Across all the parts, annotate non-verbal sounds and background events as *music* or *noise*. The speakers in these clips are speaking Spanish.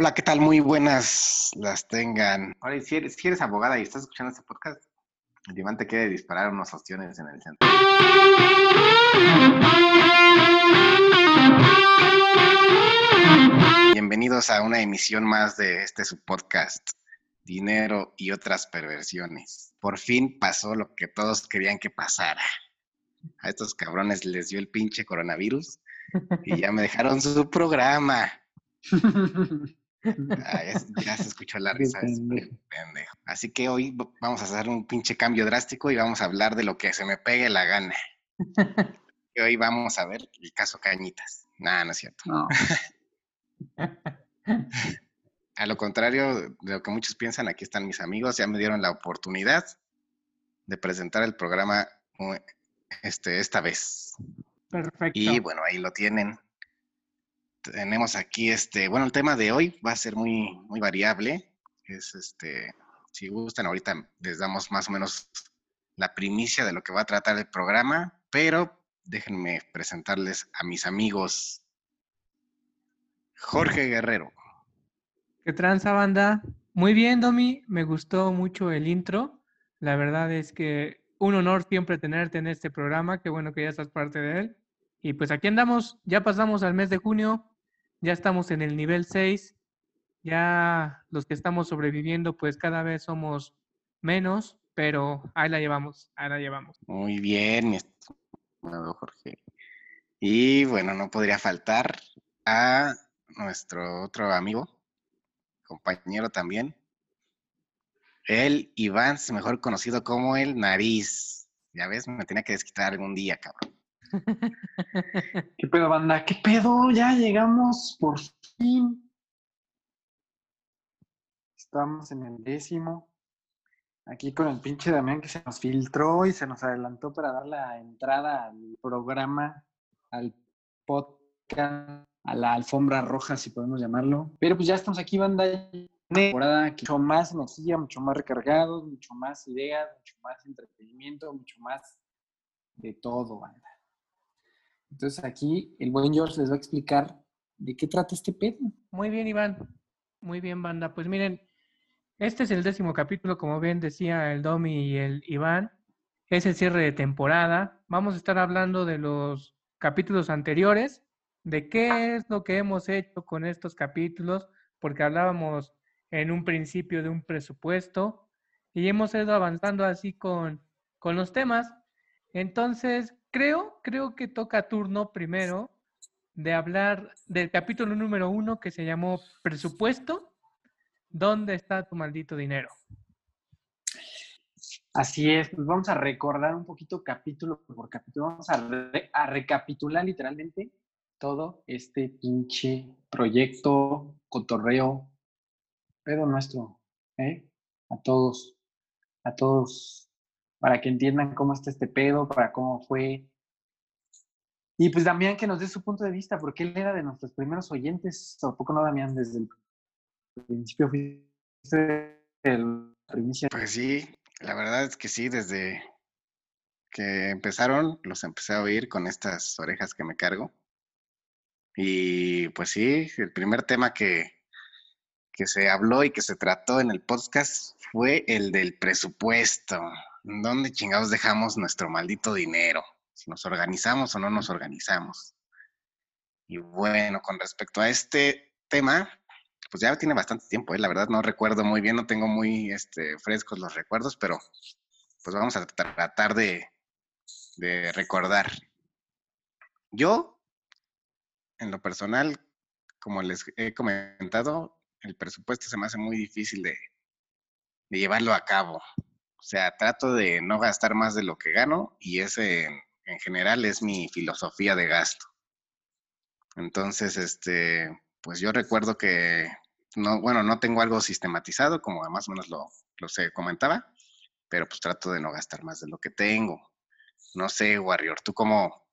Hola, ¿qué tal? Muy buenas las tengan. Ahora, si eres, si eres abogada y estás escuchando este podcast, el Iván te quiere disparar unos ostiones en el centro. Bienvenidos a una emisión más de este su podcast, Dinero y otras perversiones. Por fin pasó lo que todos querían que pasara. A estos cabrones les dio el pinche coronavirus y ya me dejaron su programa. *laughs* Ah, ya, se escuchó la risa. pendejo. Así que hoy vamos a hacer un pinche cambio drástico y vamos a hablar de lo que se me pegue la gana. *laughs* y hoy vamos a ver el caso Cañitas. Nada, no es cierto. *laughs* a lo contrario de lo que muchos piensan, aquí están mis amigos, ya me dieron la oportunidad de presentar el programa este, esta vez. Perfecto. Y bueno, ahí lo tienen tenemos aquí este, bueno, el tema de hoy va a ser muy, muy variable. Es este, si gustan, ahorita les damos más o menos la primicia de lo que va a tratar el programa, pero déjenme presentarles a mis amigos. Jorge Guerrero. ¿Qué tranza, banda? Muy bien, Domi, me gustó mucho el intro. La verdad es que un honor siempre tenerte en este programa. Qué bueno que ya estás parte de él. Y pues aquí andamos, ya pasamos al mes de junio, ya estamos en el nivel 6, ya los que estamos sobreviviendo pues cada vez somos menos, pero ahí la llevamos, ahí la llevamos. Muy bien, mi estimado Jorge. Y bueno, no podría faltar a nuestro otro amigo, compañero también, el Iván, mejor conocido como el Nariz. Ya ves, me tenía que desquitar algún día, cabrón. ¿Qué pedo, banda? ¿Qué pedo? Ya llegamos por fin. Estamos en el décimo. Aquí con el pinche Damián que se nos filtró y se nos adelantó para dar la entrada al programa, al podcast, a la alfombra roja, si podemos llamarlo. Pero pues ya estamos aquí, banda. Temporada mucho más energía, mucho más recargados, mucho más ideas, mucho más entretenimiento, mucho más de todo, banda. Entonces aquí el buen George les va a explicar de qué trata este pedo. Muy bien, Iván. Muy bien, banda. Pues miren, este es el décimo capítulo, como bien decía el Domi y el Iván. Es el cierre de temporada. Vamos a estar hablando de los capítulos anteriores, de qué es lo que hemos hecho con estos capítulos, porque hablábamos en un principio de un presupuesto y hemos ido avanzando así con, con los temas. Entonces, creo, creo que toca turno primero de hablar del capítulo número uno que se llamó Presupuesto. ¿Dónde está tu maldito dinero? Así es, pues vamos a recordar un poquito capítulo por capítulo, vamos a, recapitular literalmente todo este pinche proyecto, cotorreo, pero nuestro, ¿eh? A todos, a todos para que entiendan cómo está este pedo, para cómo fue. Y pues Damián que nos dé su punto de vista, porque él era de nuestros primeros oyentes, tampoco no Damián, desde el principio fuiste el primicia. Pues sí, la verdad es que sí, desde que empezaron, los empecé a oír con estas orejas que me cargo. Y pues sí, el primer tema que, que se habló y que se trató en el podcast fue el del presupuesto. ¿Dónde chingados dejamos nuestro maldito dinero? Si nos organizamos o no nos organizamos. Y bueno, con respecto a este tema, pues ya tiene bastante tiempo, ¿eh? la verdad no recuerdo muy bien, no tengo muy este, frescos los recuerdos, pero pues vamos a tratar de, de recordar. Yo, en lo personal, como les he comentado, el presupuesto se me hace muy difícil de, de llevarlo a cabo. O sea, trato de no gastar más de lo que gano y ese en, general es mi filosofía de gasto. Entonces, este, pues yo recuerdo que no, bueno, no tengo algo sistematizado, como más o menos lo, lo comentaba, pero pues trato de no gastar más de lo que tengo. No sé, Warrior, ¿tú cómo,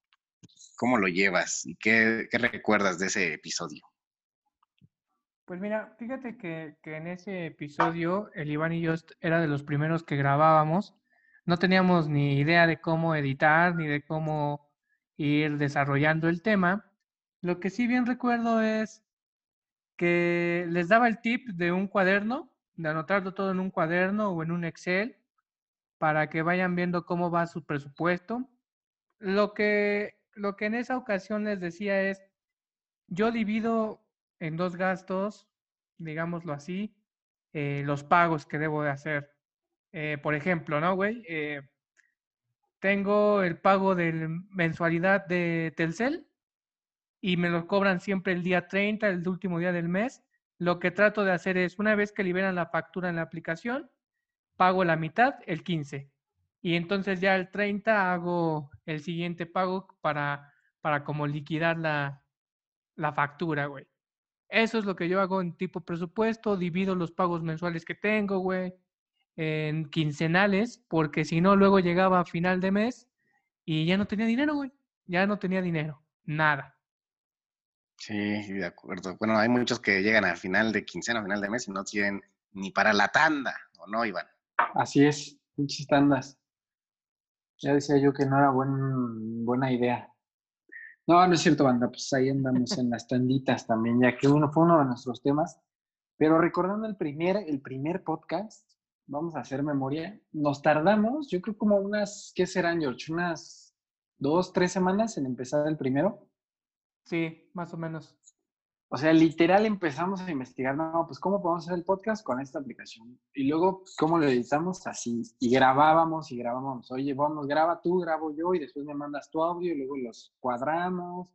cómo lo llevas y qué, qué recuerdas de ese episodio? Pues mira, fíjate que, en ese episodio el Iván y yo era de los primeros que grabábamos. No teníamos ni idea de cómo editar ni de cómo ir desarrollando el tema. Lo que sí bien recuerdo es que les daba el tip de un cuaderno, de anotarlo todo en un cuaderno o en un Excel para que vayan viendo cómo va su presupuesto. Lo que, lo que en esa ocasión les decía es, yo divido en dos gastos, digámoslo así, eh, los pagos que debo de hacer. Eh, por ejemplo, ¿no, güey? Eh, tengo el pago de mensualidad de Telcel y me lo cobran siempre el día 30, el último día del mes. Lo que trato de hacer es, una vez que liberan la factura en la aplicación, pago la mitad el 15. Y entonces ya el 30 hago el siguiente pago para, para como liquidar la, la factura, güey. Eso es lo que yo hago en tipo presupuesto, divido los pagos mensuales que tengo, güey, en quincenales, porque si no, luego llegaba a final de mes y ya no tenía dinero, güey. Ya no tenía dinero, nada. Sí, de acuerdo. Bueno, hay muchos que llegan al final de quincena, a final de mes y no tienen ni para la tanda, ¿o no, Iván? Así es, muchas tandas. Ya decía yo que no era buen, buena idea. No, no es cierto, banda, pues ahí andamos en las tanditas también, ya que uno fue uno de nuestros temas. Pero recordando el primer, el primer podcast, vamos a hacer memoria, nos tardamos, yo creo como unas, ¿qué serán, George? Unas dos, tres semanas en empezar el primero. Sí, más o menos. O sea, literal empezamos a investigar, no, pues cómo podemos hacer el podcast con esta aplicación. Y luego, ¿cómo lo editamos? Así. Y grabábamos y grabábamos. Oye, vamos, graba tú, grabo yo y después me mandas tu audio y luego los cuadramos.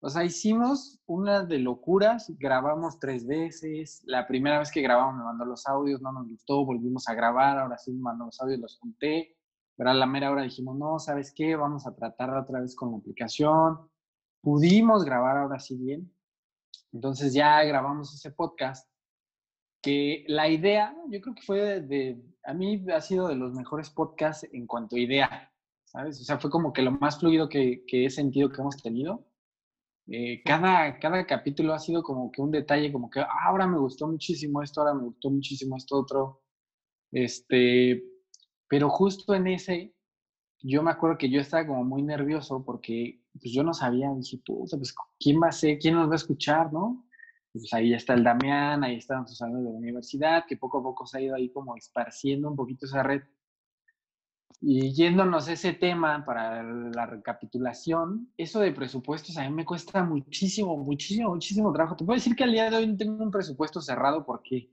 O sea, hicimos una de locuras, grabamos tres veces. La primera vez que grabamos me mandó los audios, no nos gustó, volvimos a grabar, ahora sí me mandó los audios, los junté. Pero a la mera hora dijimos, no, ¿sabes qué? Vamos a tratar otra vez con la aplicación. Pudimos grabar ahora sí bien entonces ya grabamos ese podcast, que la idea, yo creo que fue de, a mí ha sido de los mejores podcasts en cuanto a idea, ¿sabes? O sea, fue como que lo más fluido que, que he sentido que hemos tenido. Eh, cada, cada capítulo ha sido como que un detalle, como que ah, ahora me gustó muchísimo esto, ahora me gustó muchísimo esto otro. Este, pero justo en ese, yo me acuerdo que yo estaba como muy nervioso porque pues yo no sabía, dije, puta, pues ¿quién va a ser? ¿Quién nos va a escuchar, no? pues ahí está el Damián, ahí están sus amigos de la universidad, que poco a poco se ha ido ahí como esparciendo un poquito esa red. Y yéndonos ese tema para la recapitulación, eso de presupuestos a mí me cuesta muchísimo, muchísimo, muchísimo trabajo. Te puedo decir que al día de hoy no tengo un presupuesto cerrado porque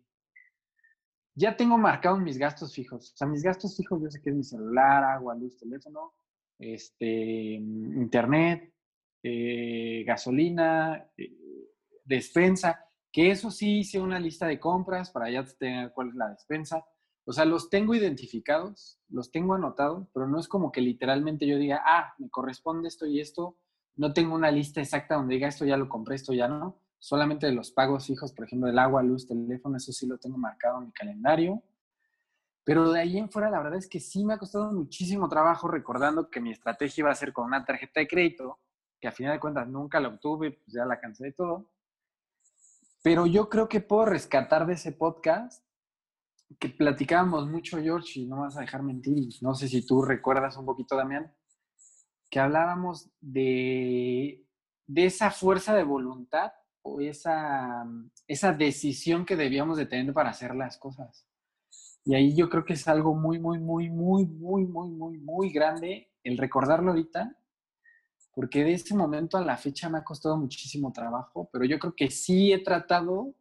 ya tengo marcados mis gastos fijos. O sea, mis gastos fijos yo sé que es mi celular, agua, luz, teléfono, este, internet, eh, gasolina, eh, despensa, que eso sí hice una lista de compras para ya tener cuál es la despensa. O sea, los tengo identificados, los tengo anotados, pero no es como que literalmente yo diga, ah, me corresponde esto y esto. No tengo una lista exacta donde diga esto ya lo compré, esto ya no. Solamente de los pagos fijos, por ejemplo, del agua, luz, teléfono, eso sí lo tengo marcado en mi calendario. Pero de ahí en fuera, la verdad es que sí me ha costado muchísimo trabajo recordando que mi estrategia iba a ser con una tarjeta de crédito, que a final de cuentas nunca la obtuve, pues ya la cansé de todo. Pero yo creo que puedo rescatar de ese podcast que platicábamos mucho, George, y no vas a dejar mentir, no sé si tú recuerdas un poquito, Damián, que hablábamos de, de esa fuerza de voluntad o esa, esa decisión que debíamos de tener para hacer las cosas. Y ahí yo creo que es algo muy, muy, muy, muy, muy, muy, muy, muy grande el recordarlo ahorita, porque de ese momento a la fecha me ha costado muchísimo trabajo, pero yo creo que sí he tratado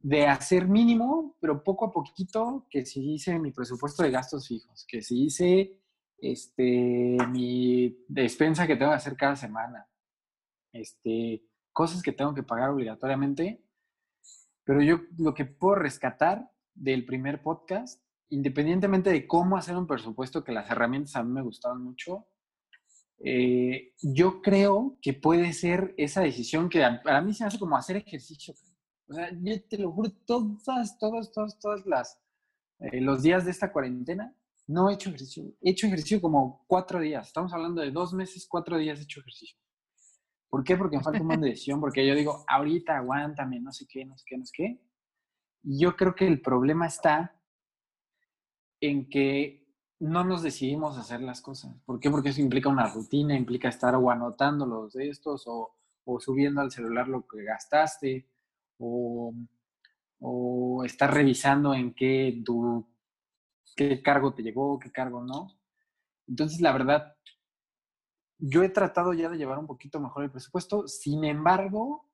de hacer mínimo, pero poco a poquito, que si hice mi presupuesto de gastos fijos, que si hice este, mi despensa que tengo que hacer cada semana, este, cosas que tengo que pagar obligatoriamente, pero yo lo que puedo rescatar del primer podcast, independientemente de cómo hacer un presupuesto, que las herramientas a mí me gustaban mucho, eh, yo creo que puede ser esa decisión que para mí se hace como hacer ejercicio. O sea, yo te lo juro, todas, todas, todas, todas las, eh, los días de esta cuarentena, no he hecho ejercicio. He hecho ejercicio como cuatro días. Estamos hablando de dos meses, cuatro días he hecho ejercicio. ¿Por qué? Porque me falta una *laughs* decisión, porque yo digo, ahorita aguántame, no sé qué, no sé qué, no sé qué. Y yo creo que el problema está en que no nos decidimos hacer las cosas. ¿Por qué? Porque eso implica una rutina, implica estar o anotando los de estos o, o subiendo al celular lo que gastaste, o, o estar revisando en qué, tu, qué cargo te llegó, qué cargo no. Entonces, la verdad, yo he tratado ya de llevar un poquito mejor el presupuesto, sin embargo,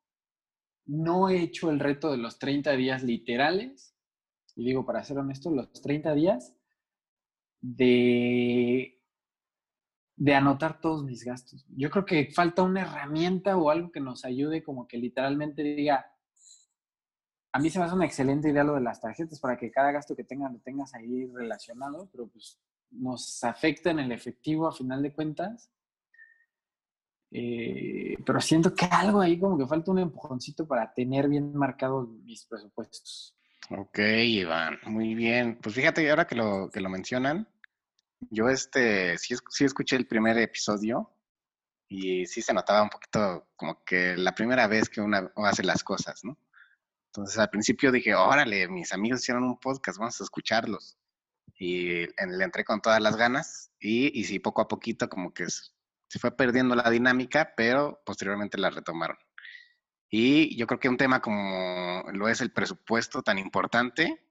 no he hecho el reto de los 30 días literales, y digo, para ser honesto, los 30 días de, de anotar todos mis gastos. Yo creo que falta una herramienta o algo que nos ayude como que literalmente diga, a mí se me hace una excelente idea lo de las tarjetas para que cada gasto que tengas lo tengas ahí relacionado, pero pues nos afecta en el efectivo a final de cuentas eh, pero siento que algo ahí como que falta un empujoncito para tener bien marcados mis presupuestos. Ok, Iván, muy bien. Pues fíjate, ahora que lo, que lo mencionan, yo este, sí, sí escuché el primer episodio y sí se notaba un poquito como que la primera vez que uno hace las cosas, ¿no? Entonces al principio dije, órale, mis amigos hicieron un podcast, vamos a escucharlos. Y le entré con todas las ganas y, y sí, poco a poquito como que se fue perdiendo la dinámica, pero posteriormente la retomaron. Y yo creo que un tema como lo es el presupuesto tan importante,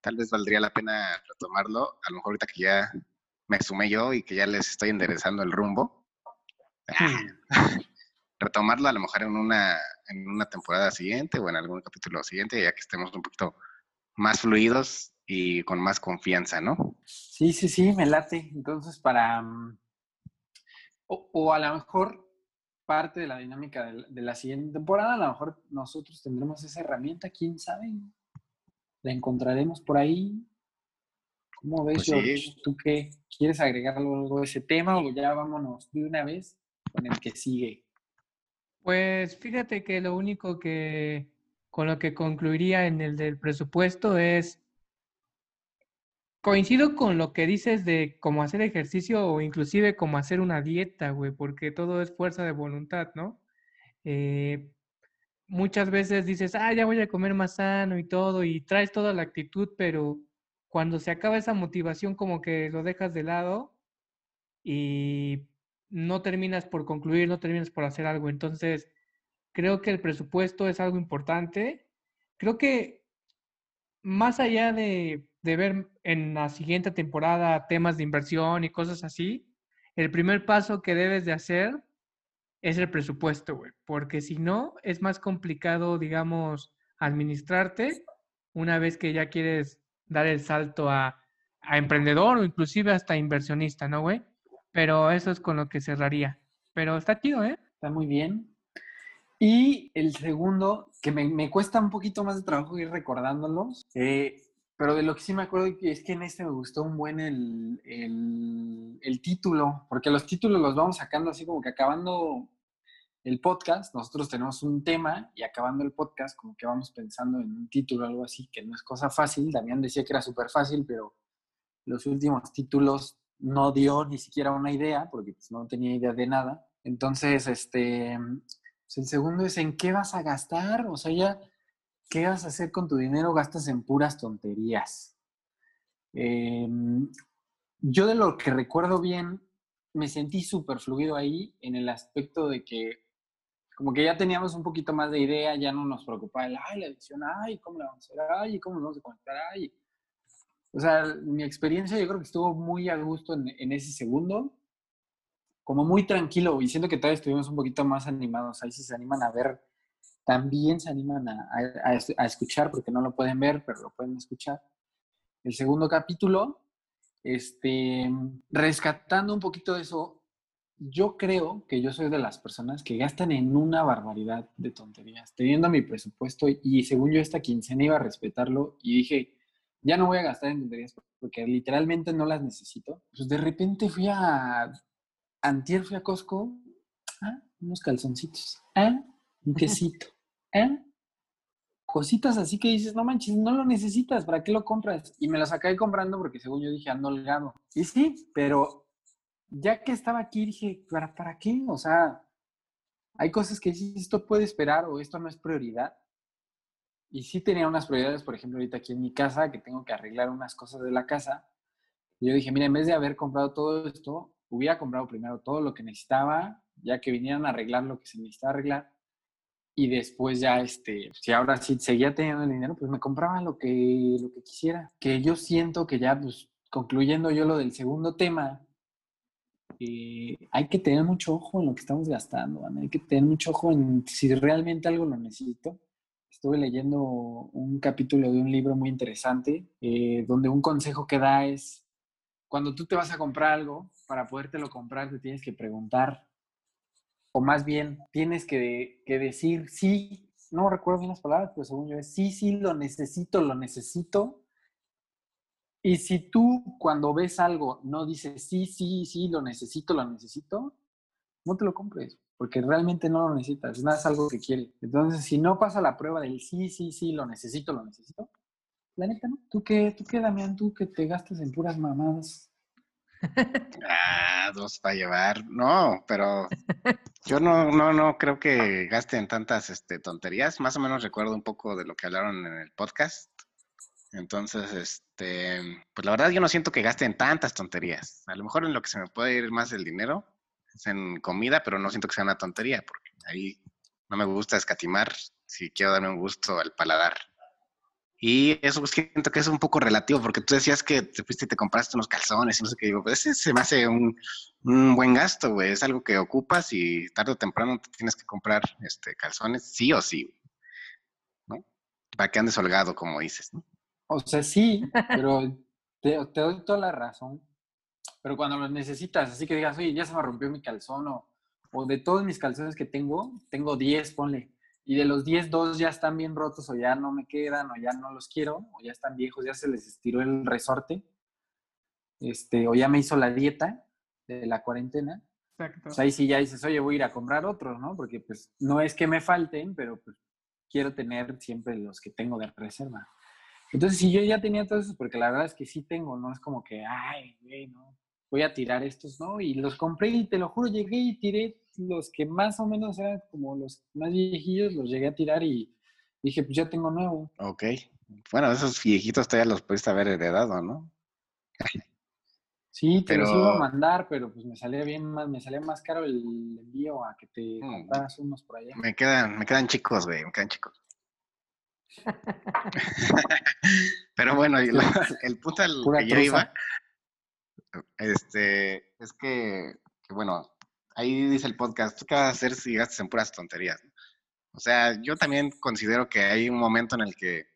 tal vez valdría la pena retomarlo, a lo mejor ahorita que ya me sumé yo y que ya les estoy enderezando el rumbo. *laughs* retomarlo a lo mejor en una, en una temporada siguiente o en algún capítulo siguiente, ya que estemos un poquito más fluidos y con más confianza, ¿no? Sí, sí, sí, me late. Entonces, para, mm, o, a lo mejor parte de la dinámica de la, siguiente temporada, a lo mejor nosotros tendremos esa herramienta, quién sabe. La encontraremos por ahí. ¿Cómo ves, pues George? ¿Tú qué? ¿Quieres agregar algo a ese tema o ya vámonos de una vez con el que sigue? Pues fíjate que lo único que con lo que concluiría en el del presupuesto es Coincido con lo que dices de cómo hacer ejercicio o inclusive cómo hacer una dieta, güey, porque todo es fuerza de voluntad, ¿no? Eh, muchas veces dices, ah, ya voy a comer más sano y todo, y traes toda la actitud, pero cuando se acaba esa motivación como que lo dejas de lado y no terminas por concluir, no terminas por hacer algo. Entonces, creo que el presupuesto es algo importante. Creo que más allá de de ver en la siguiente temporada temas de inversión y cosas así, el primer paso que debes de hacer es el presupuesto, güey, porque si no, es más complicado, digamos, administrarte una vez que ya quieres dar el salto a, emprendedor o inclusive hasta inversionista, ¿no, güey? Pero eso es con lo que cerraría. Pero está chido, ¿eh? Está muy bien. Y el segundo, que me, me cuesta un poquito más de trabajo ir recordándolos, eh, pero de lo que sí me acuerdo es que en este me gustó un buen el, el, título, porque los títulos los vamos sacando así como que acabando el podcast, nosotros tenemos un tema y acabando el podcast como que vamos pensando en un título o algo así, que no es cosa fácil. Damián decía que era súper fácil, pero los últimos títulos no dio ni siquiera una idea, porque pues, no tenía idea de nada. Entonces, este, pues, el segundo es en qué vas a gastar, o sea, ya ¿Qué vas a hacer con tu dinero? Gastas en puras tonterías. Em, yo de lo que recuerdo bien, me sentí súper fluido ahí en el aspecto de que como que ya teníamos un poquito más de idea, ya no nos preocupaba el, ay, la edición, ay, ¿cómo la vamos a hacer? Ay, ¿cómo nos vamos a conectar? Ay. O sea, mi experiencia yo creo que estuvo muy a gusto en, en ese segundo, como muy tranquilo, y siento que todavía estuvimos un poquito más animados. Ahí si se animan a ver también se animan a, escuchar, porque no lo pueden ver, pero lo pueden escuchar. El segundo capítulo, este, rescatando un poquito de eso, yo creo que yo soy de las personas que gastan en una barbaridad de tonterías, teniendo mi presupuesto y según yo esta quincena iba a respetarlo y dije, ya no voy a gastar en tonterías porque literalmente no las necesito. Pues de repente fui a, antier fui a Costco, ah, unos calzoncitos, ah, un quesito, ¿Eh? Cositas así que dices, no manches, no lo necesitas, ¿para qué lo compras? Y me las acabé comprando porque según yo dije, ando holgado. Y sí, pero ya que estaba aquí dije, ¿para, ¿para qué? O sea, hay cosas que dices, esto puede esperar o esto no es prioridad. Y sí tenía unas prioridades, por ejemplo, ahorita aquí en mi casa, que tengo que arreglar unas cosas de la casa. Y yo dije, mira, en vez de haber comprado todo esto, hubiera comprado primero todo lo que necesitaba, ya que vinieran a arreglar lo que se necesitaba arreglar y después ya, este, si ahora sí seguía teniendo el dinero, pues me compraba lo que, lo que quisiera. Que yo siento que ya, pues, concluyendo yo lo del segundo tema, eh, hay que tener mucho ojo en lo que estamos gastando, hay que tener mucho ojo en si realmente algo lo necesito. Estuve leyendo un capítulo de un libro muy interesante, eh, donde un consejo que da es, cuando tú te vas a comprar algo, para podértelo comprar, te tienes que preguntar, o más bien tienes que, que decir sí, no recuerdo bien las palabras, pero según yo es sí, sí, lo necesito, lo necesito, y si tú cuando ves algo no dices, sí, sí, sí, lo necesito, lo necesito, no te lo compres, porque realmente no lo necesitas, nada es algo que quieres. Entonces, si no pasa la prueba del sí, sí, sí, lo necesito, lo necesito, la neta, ¿no? ¿Tú qué, tú qué, Damián? ¿Tú que te gastas en puras mamadas? Ah, dos para llevar. No, pero yo no, no, no creo que gasten tantas este, tonterías. Más o menos recuerdo un poco de lo que hablaron en el podcast. Entonces, este, pues la verdad yo no siento que gasten tantas tonterías. A lo mejor en lo que se me puede ir más el dinero es en comida, pero no siento que sea una tontería, porque ahí no me gusta escatimar si quiero darme un gusto al paladar. Y eso pues, siento que es un poco relativo, porque tú decías que te fuiste y te compraste unos calzones y no sé qué digo, pues ese se me hace un, un buen gasto, güey. Es algo que ocupas y tarde o temprano te tienes que comprar este, calzones, sí o sí, ¿no? Para que andes holgado, como dices, ¿no? O sea, sí, pero te, doy toda la razón. Pero cuando lo necesitas, así que digas, oye, ya se me rompió mi calzón, o, o de todos mis calzones que tengo, tengo 10, ponle. Y de los 10, dos ya están bien rotos, o ya no me quedan, o ya no los quiero, o ya están viejos, ya se les estiró el resorte. Este, o ya me hizo la dieta de la cuarentena. Exacto. Pues ahí sí ya dices, oye, voy a ir a comprar otros, ¿no? Porque pues no es que me falten, pero pues quiero tener siempre los que tengo de reserva. Entonces, si yo ya tenía todos esos, porque la verdad es que sí tengo, no es como que, ay, güey, no, voy a tirar estos, ¿no? Y los compré y te lo juro, llegué y tiré los que más o menos eran como los más viejillos, los llegué a tirar y dije, pues ya tengo nuevo. Ok. Bueno, esos viejitos todavía los pudiste haber heredado, ¿no? Sí, te los iba a mandar, pero pues me salía bien más, me salía más caro el envío a que te mm. compraras unos por allá. Me quedan, me quedan chicos, güey, me quedan chicos. *laughs* *laughs* Pero bueno, *laughs* el, punto al que yo iba este, es que, bueno, ahí dice el podcast, ¿tú qué vas a hacer si gastas en puras tonterías? O sea, yo también considero que hay un momento en el que,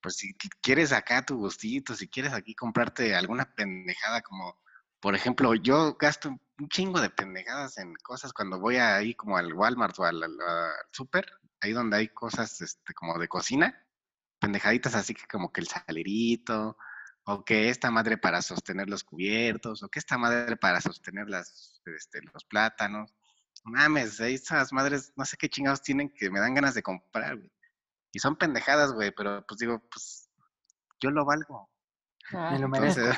pues si quieres acá tu gustito, si quieres aquí comprarte alguna pendejada como, por ejemplo, yo gasto un chingo de pendejadas en cosas cuando voy ahí como al Walmart o al, al, al super ahí donde hay cosas este, como de cocina, pendejaditas así que como que el salerito, o que esta madre para sostener los cubiertos, o que esta madre para sostener las, este, los plátanos. Mames, esas madres, no sé qué chingados tienen que me dan ganas de comprar, güey. Y son pendejadas, güey, pero pues digo, pues yo lo valgo. Ah, me lo entonces,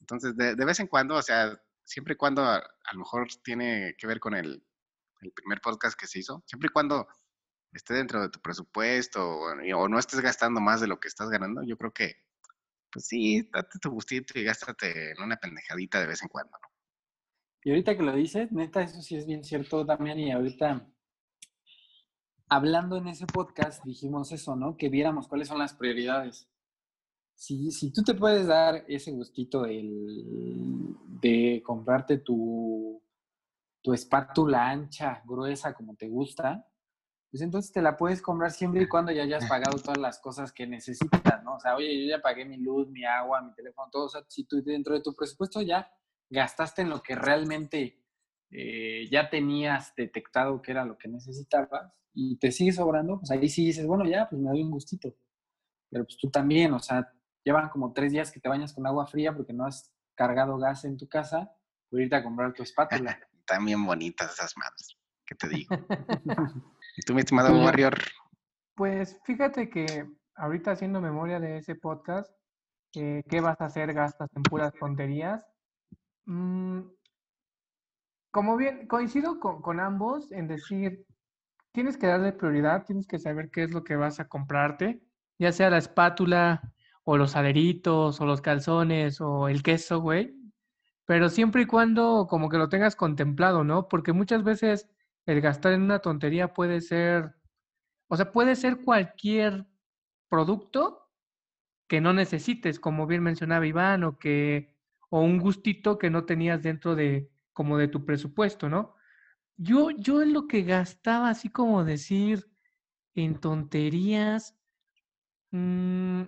entonces *laughs* de, vez en cuando, o sea, siempre y cuando a, a, lo mejor tiene que ver con el, el primer podcast que se hizo, siempre y cuando esté dentro de tu presupuesto o, no estés gastando más de lo que estás ganando, yo creo que, pues sí, date tu gustito y gástate en una pendejadita de vez en cuando, ¿no? Y ahorita que lo dices, neta, eso sí es bien cierto, Damián, y ahorita hablando en ese podcast dijimos eso, ¿no? Que viéramos cuáles son las prioridades. Si, si tú te puedes dar ese gustito de comprarte tu tu espátula ancha, gruesa, como te gusta, pues entonces te la puedes comprar siempre y cuando ya hayas pagado todas las cosas que necesitas, ¿no? O sea, oye, yo ya pagué mi luz, mi agua, mi teléfono, todo. O sea, si tú dentro de tu presupuesto ya gastaste en lo que realmente eh, ya tenías detectado que era lo que necesitabas y te sigue sobrando, pues ahí sí dices, bueno, ya, pues me doy un gustito. Pero pues tú también, o sea, llevan como tres días que te bañas con agua fría porque no has cargado gas en tu casa, por irte a comprar tu espátula. *laughs* bien bonitas esas manos. ¿Qué te digo? *laughs* ¿Y tú, mi estimado pues, Warrior? Pues fíjate que ahorita haciendo memoria de ese podcast, eh, ¿qué vas a hacer? ¿Gastas en puras tonterías? Mm, como bien, coincido con, con ambos en decir, tienes que darle prioridad, tienes que saber qué es lo que vas a comprarte, ya sea la espátula o los aderitos o los calzones o el queso, güey pero siempre y cuando como que lo tengas contemplado, ¿no? Porque muchas veces el gastar en una tontería puede ser, o sea, puede ser cualquier producto que no necesites, como bien mencionaba Iván, o que, o un gustito que no tenías dentro de, como de tu presupuesto, ¿no? Yo, yo en lo que gastaba, así como decir, en tonterías, mm,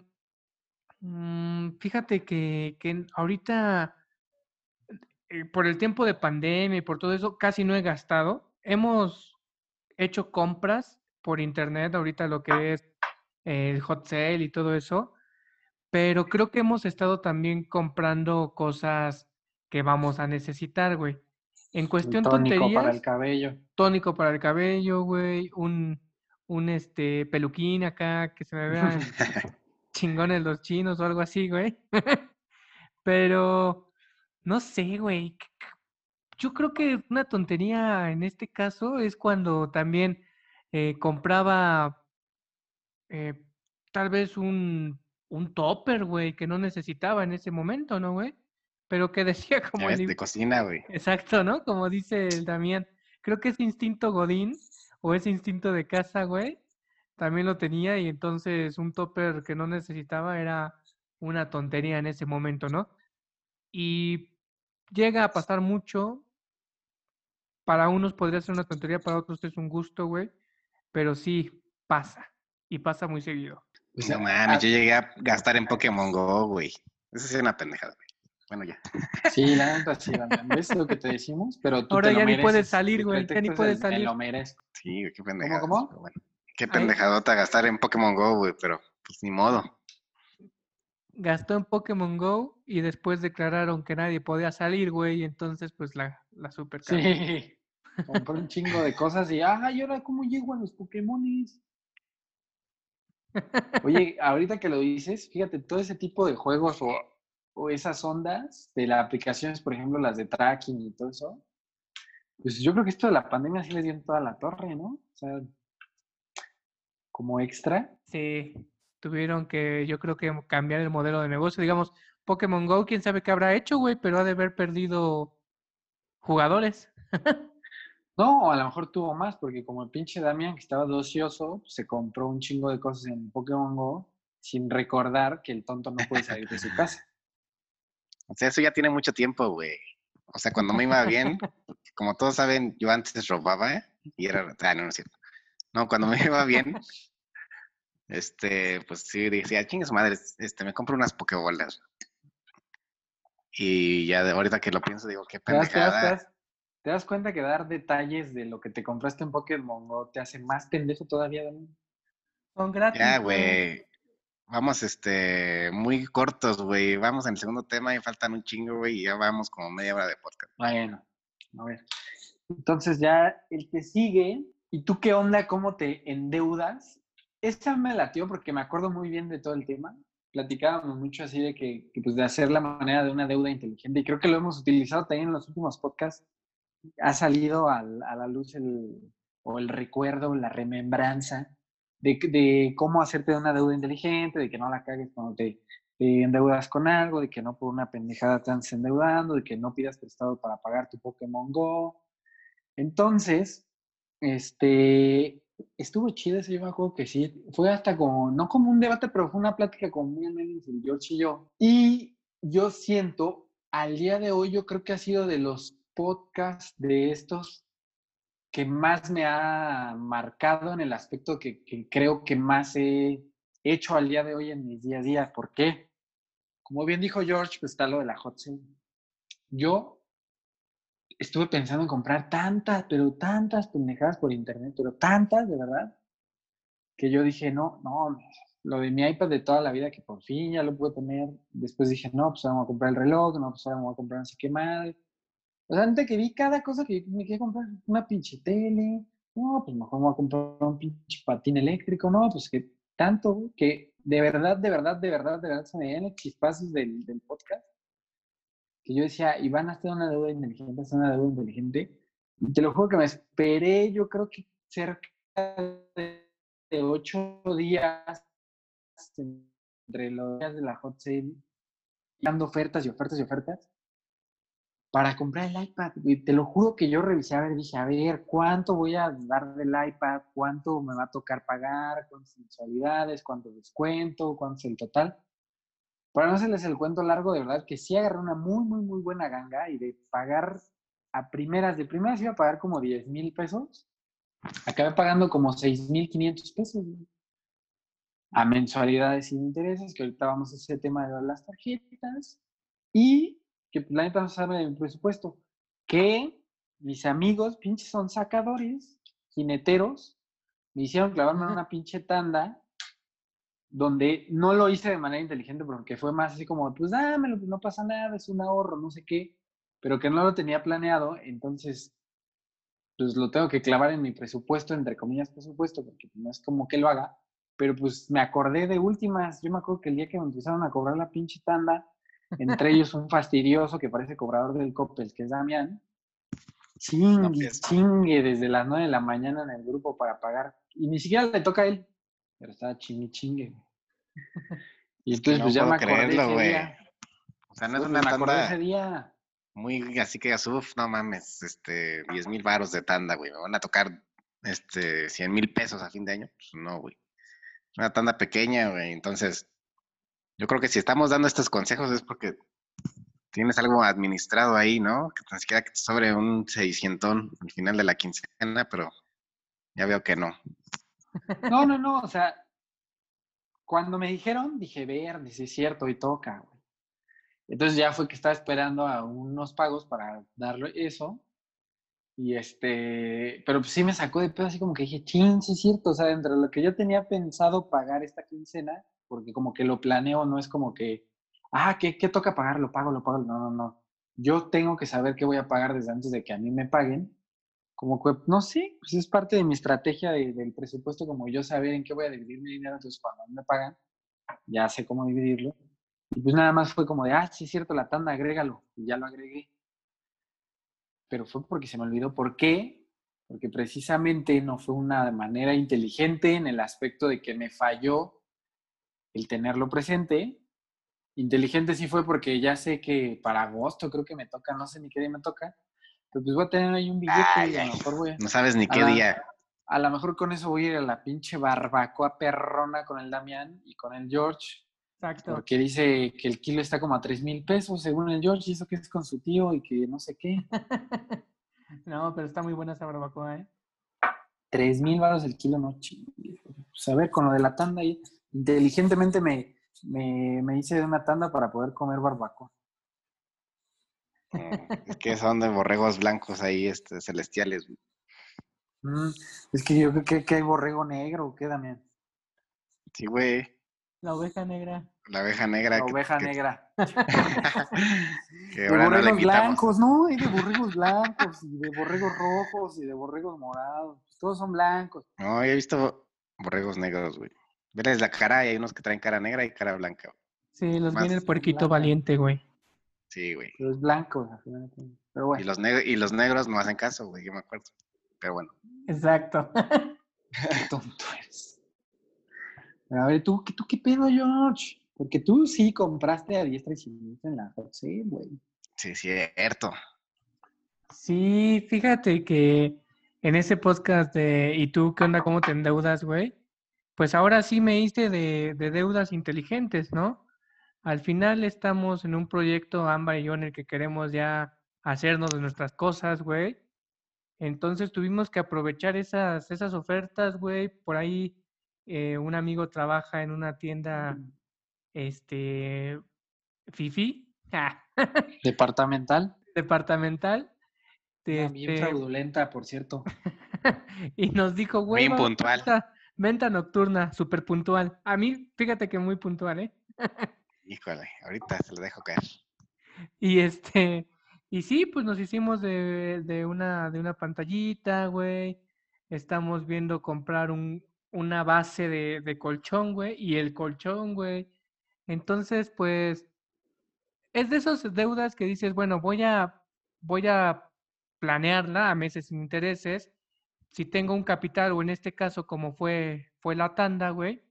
mm, fíjate que, que ahorita, eh, por el tiempo de pandemia y por todo eso, casi no he gastado. Hemos hecho compras por internet, ahorita lo que es el hot sale y todo eso, pero creo que hemos estado también comprando cosas que vamos a necesitar, güey. En cuestión tónico tonterías, para el cabello. tónico para el cabello, güey, un, un este peluquín acá que se me vean *laughs* chingones los chinos o algo así, güey. *laughs* Pero no sé, güey. Yo creo que una tontería en este caso es cuando también eh, compraba eh, tal vez un, un topper, güey, que no necesitaba en ese momento, ¿no, güey? Pero que decía como el, de cocina, güey. Exacto, ¿no? Como dice el Damián. Creo que ese instinto Godín o ese instinto de casa, güey, también lo tenía y entonces un topper que no necesitaba era una tontería en ese momento, ¿no? Y llega a pasar mucho. Para unos podría ser una tontería, para otros es un gusto, güey. Pero sí, pasa. Y pasa muy seguido. Sea, no mames, ah, yo llegué a gastar en Pokémon Go, güey. Esa es una pendejada, güey. Bueno, ya. Sí, la neta sí, ¿ves lo que te decimos? Pero tú Ahora te lo ya ni puedes mereces. salir, güey, ya ni puedes salir. lo merezco. Sí, güey, qué pendejada. cómo? bueno. Qué pendejadota gastar en Pokémon Go, güey, pero pues ni modo. Gastó en Pokémon Go y después declararon que nadie podía salir, güey. Y entonces, pues la, la super. Sí. Compré un chingo de cosas y, ah, ¿y ahora cómo llego a los Pokémones? Oye, ahorita que lo dices, fíjate, todo ese tipo de juegos o, o esas ondas de las aplicaciones, por ejemplo, las de tracking y todo eso, pues yo creo que esto de la pandemia sí les dio en toda la torre, ¿no? O sea, como extra. Sí, tuvieron que, yo creo que cambiar el modelo de negocio. Digamos, Pokémon Go, quién sabe qué habrá hecho, güey, pero ha de haber perdido jugadores. *laughs* No, o a lo mejor tuvo más, porque como el pinche Damian que estaba de ocioso, se compró un chingo de cosas en Pokémon Go sin recordar que el tonto no puede salir de su casa. *laughs* O sea, eso ya tiene mucho tiempo, güey. O sea, cuando me iba bien, *laughs* como todos saben, yo antes robaba, ¿eh? Y era... Ah, no, no es cierto. No, cuando me iba bien, este, pues sí, decía, chingue su madre, este, me compro unas pokebolas. Y ya de ahorita que lo pienso, digo, qué ¿Te das, te das- te das- cuenta que dar detalles de lo que te compraste en Pokémon Go te hace más pendejo todavía, Damián? Son gratis. Ya, güey. Vamos, este, muy cortos, güey. Vamos en el segundo tema y faltan un chingo, güey, y ya vamos como media hora de podcast. Bueno, a ver. Entonces ya el que sigue, ¿y tú qué onda? ¿Cómo te endeudas? Esa me latió porque me acuerdo muy bien de todo el tema. Platicábamos mucho así de que, que, pues de hacer la manera de una deuda inteligente y creo que lo hemos utilizado también en los últimos podcasts. Ha salido al- a la luz el, o el recuerdo, la remembranza de, de cómo hacerte una deuda inteligente, de que no la cagues cuando te, te endeudas con algo, de que no por una pendejada te andes endeudando, de que no pidas prestado para pagar tu Pokémon Go. Entonces, este, estuvo chido ese, yo que sí, fue hasta como, no como un debate, pero fue una plática con el George y yo. Y yo siento, al día de hoy, yo creo que ha sido de los podcasts de estos que más me ha marcado en el aspecto que, que creo que más he hecho al día de hoy en mis día a día. ¿Por qué? Como bien dijo George, pues está lo de la hot sale. Yo estuve pensando en comprar tantas, pero tantas pendejadas por internet, pero tantas, de verdad, que yo dije, no, no, lo de mi iPad de toda la vida, que por fin ya lo pude tener. Después dije, no, pues ahora voy a comprar el reloj, no, pues ahora voy a comprar no sé qué madre. O sea, antes que vi cada cosa que me quería comprar, una pinche tele, no, pues mejor me voy a comprar un pinche patín eléctrico, no, pues que tanto, que de verdad, de verdad, de verdad, de verdad se me dieron los chispazos del, del podcast, que yo decía, Iván, hazte una deuda inteligente, hazte una deuda inteligente, te lo juro que me esperé, yo creo que cerca de, ocho días entre los días de la hot sale, dando ofertas y ofertas y ofertas, para comprar el iPad. Te lo juro que yo revisé, a ver, dije, a ver, ¿cuánto voy a dar del iPad? ¿Cuánto me va a tocar pagar? ¿Cuántas mensualidades? ¿Cuánto descuento? ¿Cuánto es el total? Para no hacerles el cuento largo, de verdad que sí agarré una muy, muy, muy buena ganga y de pagar a primeras, de primeras iba a pagar como 10 mil pesos, acabé pagando como 6 mil 500 pesos. A mensualidades sin intereses, que ahorita vamos a ese tema de las tarjetas. Y que la neta no sabe del presupuesto. Que mis amigos, pinches son sacadores, jineteros, me hicieron clavarme en una pinche tanda donde no lo hice de manera inteligente porque fue más así como, pues dámelo, pues no pasa nada, es un ahorro, no sé qué, pero que no lo tenía planeado, entonces pues lo tengo que clavar en mi presupuesto, entre comillas presupuesto, porque no es como que lo haga, pero pues me acordé de últimas, yo me acuerdo que el día que me empezaron a cobrar la pinche tanda, entre ellos un fastidioso que parece cobrador del Coppel, que es Damián, chingue, chingue desde las 9 de la mañana en el grupo para pagar, y ni siquiera le toca a él, pero estaba chingue, chingue. Y Es que entonces no pues ya me acordé creerlo, ese día. O sea, no es una día. muy así que uf, no mames, este, 10 mil varos de tanda, güey. Me van a tocar este 100 mil pesos a fin de año. Pues no, güey. Una tanda pequeña, güey. Entonces, yo creo que si estamos dando estos consejos es porque tienes algo administrado ahí, ¿no? Que te sobre un 600 al final de la quincena, pero ya veo que no. No, no, no, o sea, cuando me dijeron, dije, verde, sí es cierto, y toca. Entonces ya fue que estaba esperando a unos pagos para darle eso. Y este, pero pues sí me sacó de pedo así como que dije, chin, sí es cierto, o sea, dentro de lo que yo tenía pensado pagar esta quincena, porque como que lo planeo, no es como que, ah, ¿qué, qué toca pagar? Lo pago, lo pago. No, no, no. Yo tengo que saber qué voy a pagar desde antes de que a mí me paguen. Como que, no sé, pues es parte de mi estrategia de- del presupuesto, como yo saber en qué voy a dividir mi dinero, entonces cuando me pagan, ya sé cómo dividirlo. Y pues nada más fue como de, ah, sí es cierto, la tanda, agrégalo. Y ya lo agregué. Pero fue porque se me olvidó por qué. Porque precisamente no fue una manera inteligente en el aspecto de que me falló el tenerlo presente. Inteligente sí fue porque ya sé que para agosto creo que me toca, no sé ni qué día me toca. Pero pues voy a tener ahí un billete Ay, y a lo mejor voy a... No sabes ni qué día. A lo mejor con eso voy a ir a la pinche barbacoa perrona con el Damián y con el George. Exacto. Porque dice que el kilo está como a 3 mil pesos según el George y eso que es con su tío y que no sé qué. *laughs* no, pero está muy buena esa barbacoa, ¿eh? 3 mil baros el kilo, no chingue. Pues a ver, con lo de la tanda ahí, inteligentemente me, me, me hice de una tanda para poder comer barbacoa. Es que son de borregos blancos ahí, este, celestiales. Mm, es que yo creo que, que hay borrego negro, ¿o qué, Damián? Sí, güey. La oveja negra. La oveja negra. La que- oveja que- negra. *laughs* que De no borregos blancos, ¿no? Hay de borregos blancos y de borregos rojos y de borregos morados. Todos son blancos. No, yo he visto borregos negros, güey. Verles la cara y hay unos que traen cara negra y cara blanca. Sí, los Más viene el puerquito valiente, güey. Sí, güey. Pero es blanco. al final de cuentas. Pero Y bueno. los, negros y los negros no hacen caso, güey, yo me acuerdo. Pero bueno. Exacto. *laughs* Qué tonto eres. A ver, ¿tú, qué- ¿tú qué pedo, George? Porque tú sí compraste a diestra y siniestra en la Hot Sale, güey. Sí, cierto. Sí, fíjate que en ese podcast de ¿Y tú qué onda? ¿Cómo te endeudas, güey? Pues ahora sí me hice de, de deudas inteligentes, ¿no? Al final estamos en un proyecto, Ámbar y yo, en el que queremos ya hacernos de nuestras cosas, güey. Entonces tuvimos que aprovechar esas, esas ofertas, güey. Por ahí eh, un amigo trabaja en una tienda, este, Fifi, *laughs* Departamental. departamental. Bien este, fraudulenta, por cierto. *laughs* y nos dijo, güey, Bien vamos a puntual. Venta nocturna, súper puntual. A mí, fíjate que muy puntual, ¿eh? Híjole, ahorita se lo dejo caer. *laughs* Y este, y sí, pues nos hicimos de, de una, de una pantallita, güey. Estamos viendo comprar un, una base de, de colchón, güey, y el colchón, güey. Entonces, pues, es de esas deudas que dices, bueno, voy a, voy a planearla a meses sin intereses. Si tengo un capital, o en este caso, como fue, fue la tanda, güey,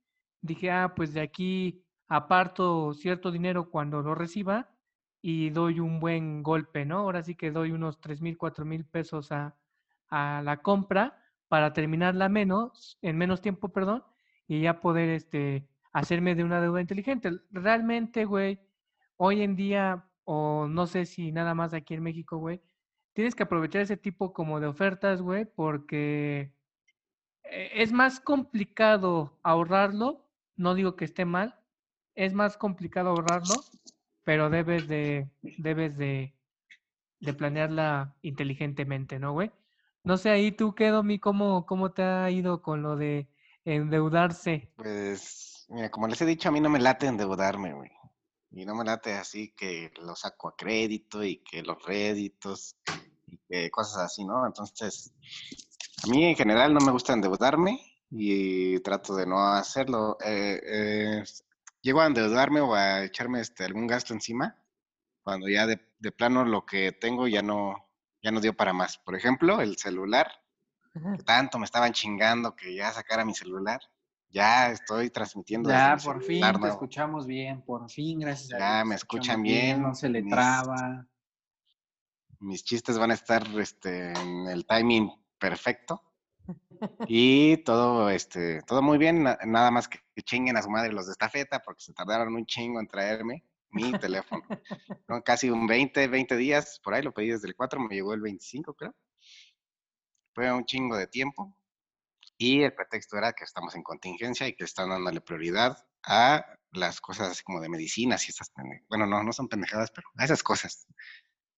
dije, ah, pues de aquí aparto cierto dinero cuando lo reciba y doy un buen golpe, ¿no? Ahora sí que doy unos tres mil, cuatro mil pesos a, a la compra para terminarla menos, en menos tiempo, perdón, y ya poder este, hacerme de una deuda inteligente. Realmente, güey, hoy en día, o no sé si nada más aquí en México, güey, tienes que aprovechar ese tipo como de ofertas, güey, porque eh, es más complicado ahorrarlo, no digo que esté mal, es más complicado ahorrarlo, pero debes de, debes de, de planearla inteligentemente, ¿no, güey? No sé, ahí tú, ¿qué, Domi? ¿Cómo, ¿Cómo te ha ido con lo de endeudarse? Pues, mira, como les he dicho, a mí no me late endeudarme, güey. Y no me late así que lo saco a crédito y que los réditos y que cosas así, ¿no? Entonces, a mí en general no me gusta endeudarme y trato de no hacerlo. Eh, eh, llego a endeudarme o a echarme este, algún gasto encima cuando ya de, de plano lo que tengo ya no, ya no dio para más. Por ejemplo, el celular, que tanto me estaban chingando que ya sacara mi celular. Ya estoy transmitiendo. Ya, desde mi por fin celular te escuchamos bien, por fin, gracias a Ya Dios, me te escuchan escuchamos bien, No se le traba. Mis chistes van a estar este, en el timing perfecto. *laughs* Y todo, este, todo muy bien, na- nada más que chinguen a su madre los de estafeta porque se tardaron un chingo en traerme mi teléfono. ¿no? Casi un 20, 20 días, por ahí lo pedí desde el 4, me llegó el 25, creo. Fue un chingo de tiempo. Y el pretexto era que estamos en contingencia y que están dándole prioridad a las cosas así como de medicinas y esas Bueno, no, no son pendejadas, pero a esas cosas.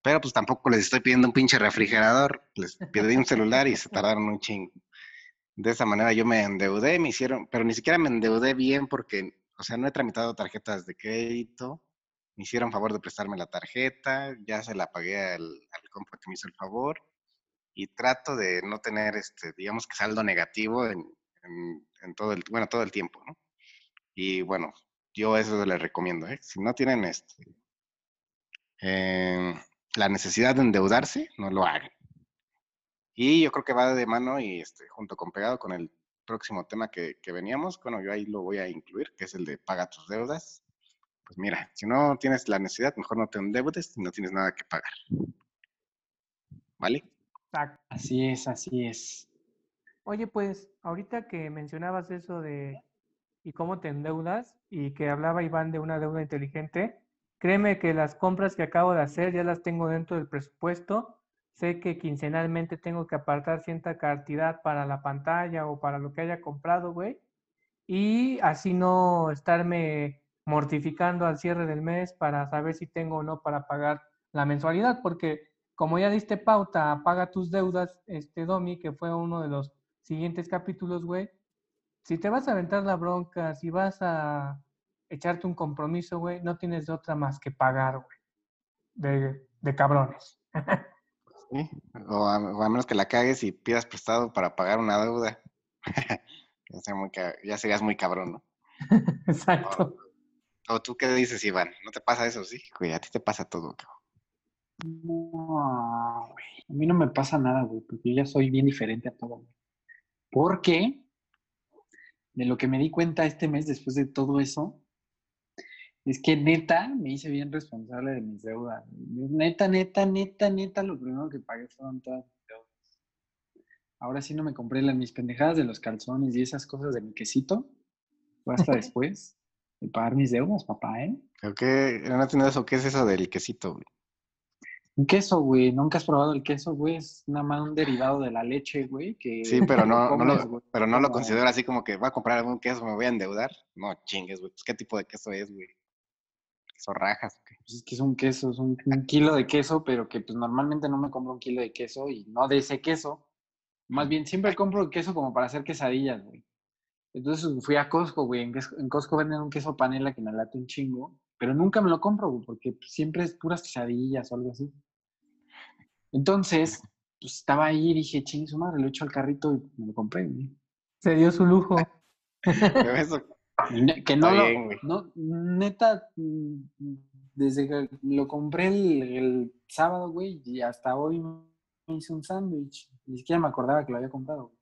Pero pues tampoco les estoy pidiendo un pinche refrigerador, les pedí un celular y se *laughs* tardaron un chingo. De esa manera yo me endeudé, me hicieron, pero ni siquiera me endeudé bien porque, o sea, no he tramitado tarjetas de crédito, me hicieron favor de prestarme la tarjeta, ya se la pagué al, al compa que me hizo el favor y trato de no tener, este, digamos que saldo negativo en, en- en todo el, bueno, todo el tiempo, ¿no? Y bueno, yo eso les recomiendo, ¿eh? Si no tienen este, eh, la necesidad de endeudarse, no lo hagan. Y yo creo que va de mano y este, junto con pegado con el próximo tema que, que veníamos, bueno, yo ahí lo voy a incluir, que es el de paga tus deudas. Pues mira, si no tienes la necesidad, mejor no te endeudes y no tienes nada que pagar. ¿Vale? Así es, así es. Oye, pues, ahorita que mencionabas eso de y cómo te endeudas y que hablaba Iván de una deuda inteligente, créeme que las compras que acabo de hacer ya las tengo dentro del presupuesto. Sé que quincenalmente tengo que apartar cierta cantidad para la pantalla o para lo que haya comprado, güey. Y así no estarme mortificando al cierre del mes para saber si tengo o no para pagar la mensualidad, porque como ya diste pauta, paga tus deudas, este Domi, que fue uno de los siguientes capítulos, güey. Si te vas a aventar la bronca, si vas a echarte un compromiso, güey, no tienes de otra más que pagar, güey. De, de cabrones. *laughs* Sí, O a, o a menos que la cagues y pidas prestado para pagar una deuda. *laughs* ya, sea muy ya serías muy cabrón, ¿no? *laughs* Exacto. ¿O tú qué dices, Iván? ¿No te pasa eso? Sí, güey, a ti te pasa todo, cabrón. No, güey. A mí no me pasa nada, güey, porque yo ya soy bien diferente a todo, güey. Porque de lo que me di cuenta este mes después de todo eso, es que neta me hice bien responsable de mis deudas. Neta, neta, neta, neta, lo primero que pagué fueron todas mis deudas. Ahora sí no me compré las mis pendejadas de los calzones y esas cosas de mi quesito. Fue hasta *laughs* después de pagar mis deudas, papá, ¿eh? Que no eso. ¿Qué es eso del quesito, güey? Un queso, güey. ¿Nunca has probado el queso, güey? Es nada más un derivado de la leche, güey. Que Sí, pero no, *laughs* lo, güey, pero no lo considero así como que voy a comprar algún queso, me voy a endeudar. No chingues, güey. Pues, ¿qué tipo de queso es, güey? ¿Queso rajas? Pues es que es un queso, es un, un kilo de queso, pero que pues normalmente no me compro un kilo de queso y no de ese queso. Más bien, siempre compro queso como para hacer quesadillas, güey. Entonces fui a Costco, güey. En, en Costco venden un queso panela que me late un chingo, pero nunca me lo compro, güey, porque pues, siempre es puras quesadillas o algo así. Entonces, pues estaba ahí y dije, ching, su madre, lo echo al carrito y me lo compré, güey. Se dio su lujo. *laughs* Pero eso, que no lo, bien, no, neta, desde que lo compré el, el sábado, güey, y hasta hoy me hice un sándwich. Ni siquiera me acordaba que lo había comprado.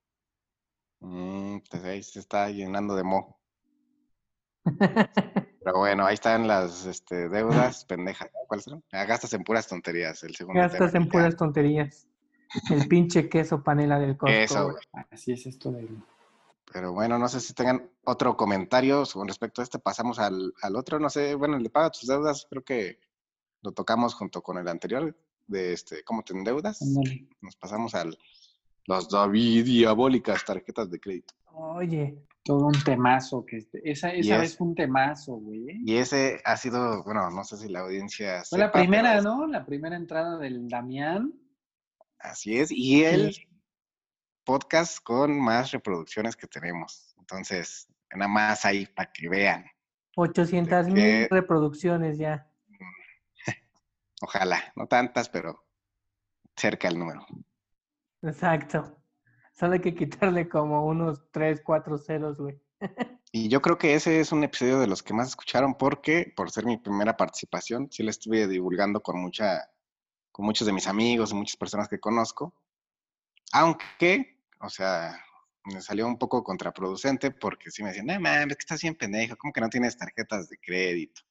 mm, pues ahí se está llenando de mo. *laughs* Pero bueno, ahí están las este, deudas pendejas. ¿Cuáles son? Ah, gastas en puras tonterías, el segundo Gastas tema. en puras tonterías. El pinche queso panela del Costco. Eso, güey. güey. Así es esto de... Pero bueno, no sé si tengan otro comentario con respecto a este. Pasamos al, al otro, no sé, bueno, el de paga tus deudas, creo que lo tocamos junto con el anterior, de este, ¿cómo te endeudas? Nos pasamos al las David diabólicas tarjetas de crédito. Oye, Todo un temazo que este- esa, esa es- vez fue un temazo, güey. ¿eh? Y ese ha sido, bueno, no sé si la audiencia. Fue la sepa, primera, ¿no? La primera entrada del Damián. Así es. Y Sí. Podcast con más reproducciones que tenemos. Entonces, nada más ahí para que vean. 800 ¿De mil reproducciones ya. Ojalá, no tantas, pero cerca el número. Exacto. Solo hay que quitarle como unos 3, 4 ceros, güey. *laughs* Y yo creo que ese es un episodio de los que más escucharon porque, por ser mi primera participación, sí lo estuve divulgando con mucha, con muchos de mis amigos y muchas personas que conozco. Aunque, o sea, me salió un poco contraproducente porque sí me decían, no mames, que estás bien pendejo, ¿cómo que no tienes tarjetas de crédito?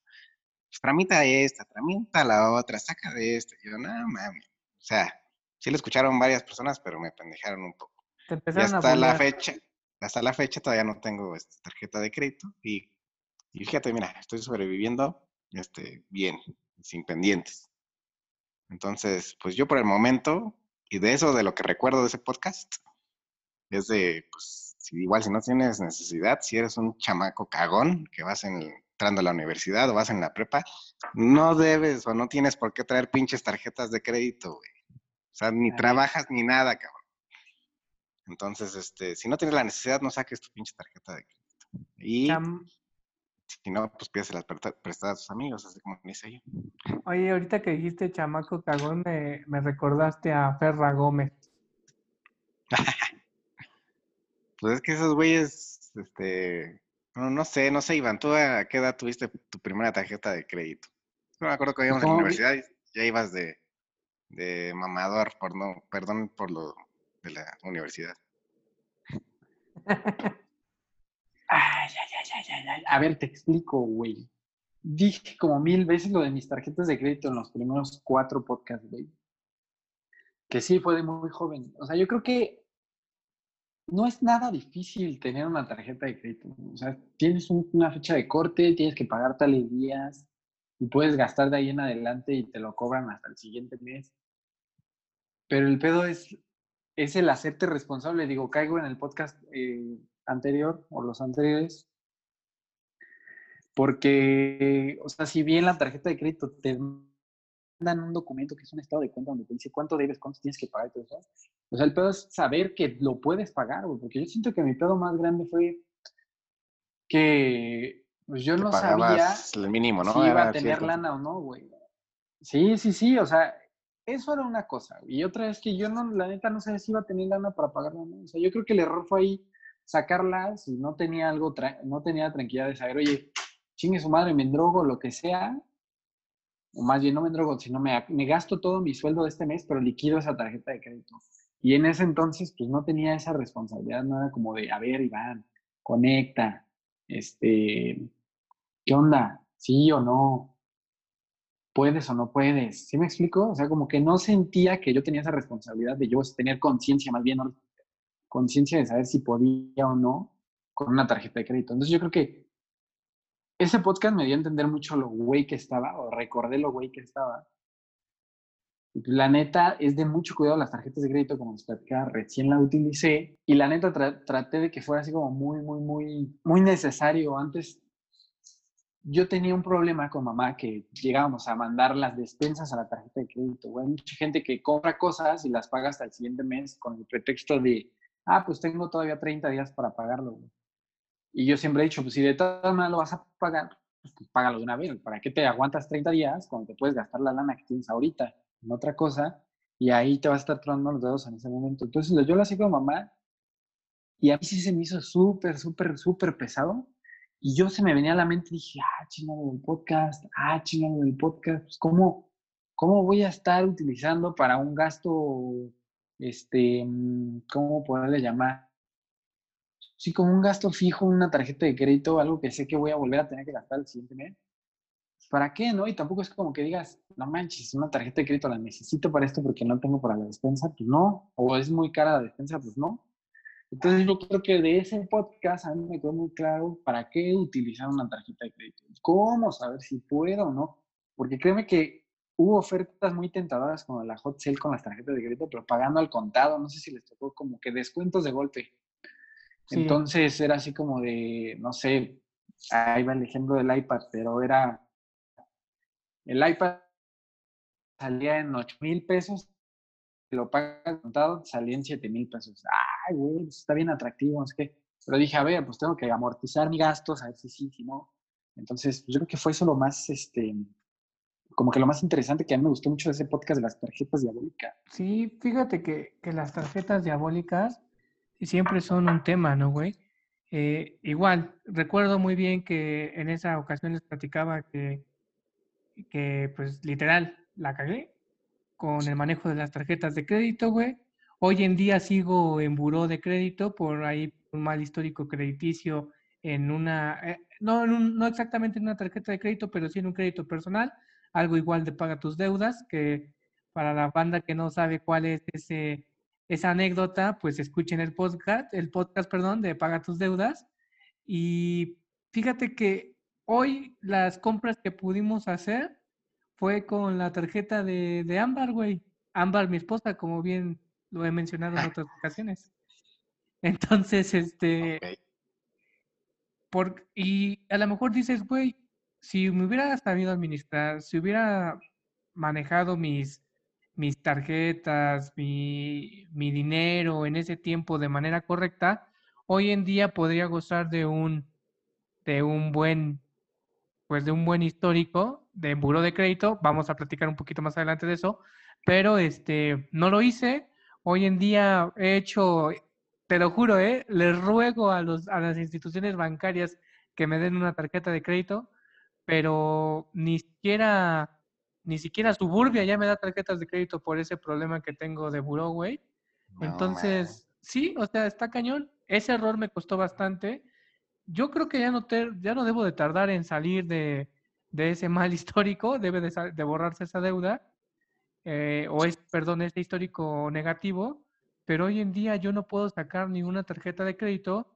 Pues tramita esta, tramita la otra, saca de esta. Y yo, no mames. O sea, sí lo escucharon varias personas, pero me pendejaron un poco. Te Y empezaron a hasta la fecha, hasta la fecha todavía no tengo este, tarjeta de crédito y, y fíjate, mira, estoy sobreviviendo este, bien, sin pendientes. Entonces, pues yo por el momento, y de eso, de lo que recuerdo de ese podcast, es de, pues, si, igual si no tienes necesidad, si eres un chamaco cagón que vas en el- entrando a la universidad o vas en la prepa, no debes o no tienes por qué traer pinches tarjetas de crédito, güey. O sea, ni trabajas ni nada, cabrón. Entonces, este, si no tienes la necesidad, no saques tu pinche tarjeta de crédito. Y si no, pues pídeselas presta- prestadas a tus amigos, así como dice yo. Oye, ahorita que dijiste chamaco cagón, me, me recordaste a Ferra Gómez. *laughs* Pues es que esos güeyes, este, no, no sé, no sé, Iván, ¿tú a qué edad tuviste tu primera tarjeta de crédito? Yo me acuerdo que íbamos en la universidad y ya ibas de, de mamador, por no, perdón por lo de la universidad. Ay, ay, ay, ay, ay, ay. A ver, te explico, güey. Dije como mil veces lo de mis tarjetas de crédito en los primeros cuatro podcasts, güey. Que sí, fue de muy joven. O sea, yo creo que no es nada difícil tener una tarjeta de crédito. O sea, tienes un- una fecha de corte, tienes que pagar tales días y puedes gastar de ahí en adelante y te lo cobran hasta el siguiente mes. Pero el pedo es, es el hacerte responsable. Digo, caigo en el podcast eh, anterior o los anteriores. Porque, o sea, si bien la tarjeta de crédito te mandan un documento que es un estado de cuenta donde te dice cuánto debes, cuánto tienes que pagar y todo eso. O sea, el pedo es saber que lo puedes pagar, güey. Porque yo siento que mi pedo más grande fue que pues yo Que no sabía el mínimo, ¿no? si iba a tener cierto. lana o no, güey. Sí, sí, sí, o sea, eso era una cosa. Y otra es que yo no, la neta, no sabía si iba a tener lana para pagarla o no. O sea, yo creo que el error fue ahí sacarla si no tenía algo, tra- no tenía tranquilidad de saber, oye, chingue su madre, me endrogo, lo que sea. O más bien, no me endrogo, sino me, me gasto todo mi sueldo de este mes, pero liquido esa tarjeta de crédito. Y en ese entonces, pues no tenía esa responsabilidad, no era como de, a ver, Iván, conecta, este, ¿qué onda? ¿Sí o no? ¿Puedes o no puedes? ¿Sí me explico? O sea, como que no sentía que yo tenía esa responsabilidad de yo tener conciencia, más bien, conciencia de saber si podía o no con una tarjeta de crédito. Entonces yo creo que ese podcast me dio a entender mucho lo güey que estaba, o recordé lo güey que estaba. La neta es de mucho cuidado las tarjetas de crédito, como les platicaba, recién la utilicé. Y la neta tra- traté de que fuera así como muy, muy, muy, muy necesario. Antes yo tenía un problema con mamá que llegábamos a mandar las despensas a la tarjeta de crédito. Hay mucha gente que compra cosas y las paga hasta el siguiente mes con el pretexto de, ah, pues tengo todavía 30 días para pagarlo. güey. Y yo siempre he dicho, pues si de todas maneras lo vas a pagar, pues págalo de una vez. ¿Para qué te aguantas 30 días cuando te puedes gastar la lana que tienes ahorita en otra cosa? Y ahí te vas a estar tronando los dedos en ese momento. Entonces yo lo hacía con mamá y a mí sí se me hizo súper, súper, súper pesado. Y yo se me venía a la mente y dije, ah, chingado del podcast, ah, chingado del podcast, pues, ¿cómo, ¿cómo voy a estar utilizando para un gasto, este, mm, ¿cómo poderle llamar? Sí, como un gasto fijo, una tarjeta de crédito, algo que sé que voy a volver a tener que gastar el siguiente mes. ¿Para qué, no? Y tampoco es como que digas, no manches, una tarjeta de crédito la necesito para esto porque no tengo para la despensa, pues no. O es muy cara la despensa, pues no. Entonces yo creo que de ese podcast a mí me quedó muy claro para qué utilizar una tarjeta de crédito. ¿Cómo saber si puedo o no? Porque créeme que hubo ofertas muy tentadoras como la hot sale con las tarjetas de crédito, pero pagando al contado, no sé si les tocó como que descuentos de golpe. Entonces era así como de, no sé, ahí va el ejemplo del iPad, pero era, el iPad salía en 8 mil pesos, lo pagas contado, salía en 7 mil pesos. Ay, güey, pues, está bien atractivo, es que, pero dije, a ver, pues tengo que amortizar mis gastos, a ver si sí, si no. Entonces, pues, yo creo que fue eso lo más, este, como que lo más interesante que a mí me gustó mucho de ese podcast de las tarjetas diabólicas. Sí, fíjate que, que las tarjetas diabólicas siempre son un tema, ¿no, güey? Eh, igual, recuerdo muy bien que en esa ocasión les platicaba que, que, pues, literal, la cagué con el manejo de las tarjetas de crédito, güey. Hoy en día sigo en buró de crédito por ahí un mal histórico crediticio en una, eh, no, no exactamente en una tarjeta de crédito, pero sí en un crédito personal, algo igual de paga tus deudas, que para la banda que no sabe cuál es ese esa anécdota, pues escuchen el podcast, el podcast, perdón, de Paga tus deudas. Y fíjate que hoy las compras que pudimos hacer fue con la tarjeta de, de Ámbar, güey. Ámbar, mi esposa, como bien lo he mencionado en ah. otras ocasiones. Entonces, este... Por, y a lo mejor dices, güey, si me hubiera sabido administrar, si hubiera manejado mis mis tarjetas, mi, mi, dinero en ese tiempo de manera correcta, hoy en día podría gozar de un, de un buen, pues de un buen histórico de buro de crédito. Vamos a platicar un poquito más adelante de eso, pero este, no lo hice. Hoy en día he hecho, te lo juro, ¿eh? les ruego a, los, a las instituciones bancarias que me den una tarjeta de crédito, pero ni siquiera ni siquiera Suburbia ya me da tarjetas de crédito por ese problema que tengo de buró, güey. Entonces, sí, o sea, está cañón. Ese error me costó bastante. Yo creo que ya no, te, ya no debo de tardar en salir de, ese *laughs* mal histórico, debe de, borrarse esa deuda, eh, o es, perdón, ese histórico negativo, pero hoy en día yo no puedo sacar ninguna tarjeta de crédito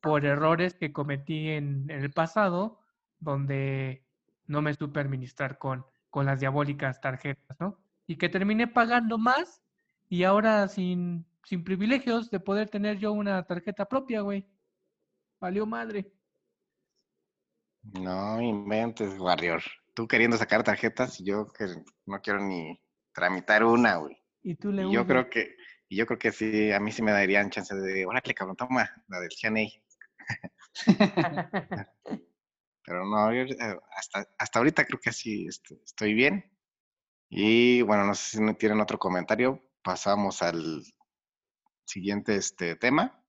por errores que cometí en, en el pasado, donde no me supe administrar con, con las diabólicas tarjetas, ¿no? Y que terminé pagando más y ahora sin, sin privilegios de poder tener yo una tarjeta propia, güey. Valió madre. No inventes, Warrior. Tú queriendo sacar tarjetas y yo que no quiero ni tramitar una, güey. Y tú le Yo creo que, y yo creo que sí, a mí sí me darían chance de, órale, cabrón, toma, la del CNA. *laughs* *laughs* *laughs* Pero no, eh, hasta, hasta ahorita creo que así este, estoy bien. Y bueno, no sé si tienen otro comentario. Pasamos al siguiente este, tema,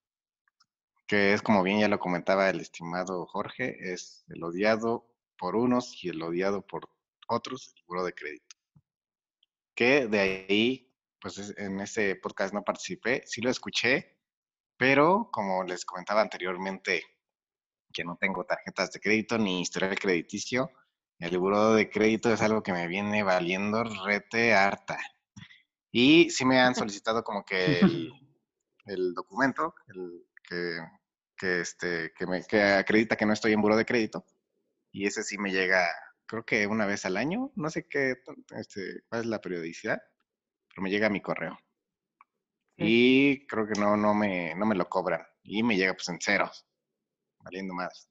que es como bien ya lo comentaba el estimado Jorge, es el odiado por unos y el odiado por otros, el buro de crédito. Que de ahí, pues en ese podcast no participé, sí lo escuché, pero como les comentaba anteriormente, que no tengo tarjetas de crédito ni historial crediticio. El buró de crédito es algo que me viene valiendo rete harta. Y sí me han *laughs* solicitado como que *laughs* el, documento el, que, que, este, que, me, que acredita que no estoy en buró de crédito. Y ese sí me llega, creo que una vez al año. No sé qué, este, cuál es la periodicidad, pero me llega a mi correo. Y creo que no, no, me, no me lo cobran. Y me llega pues en ceros valiendo más.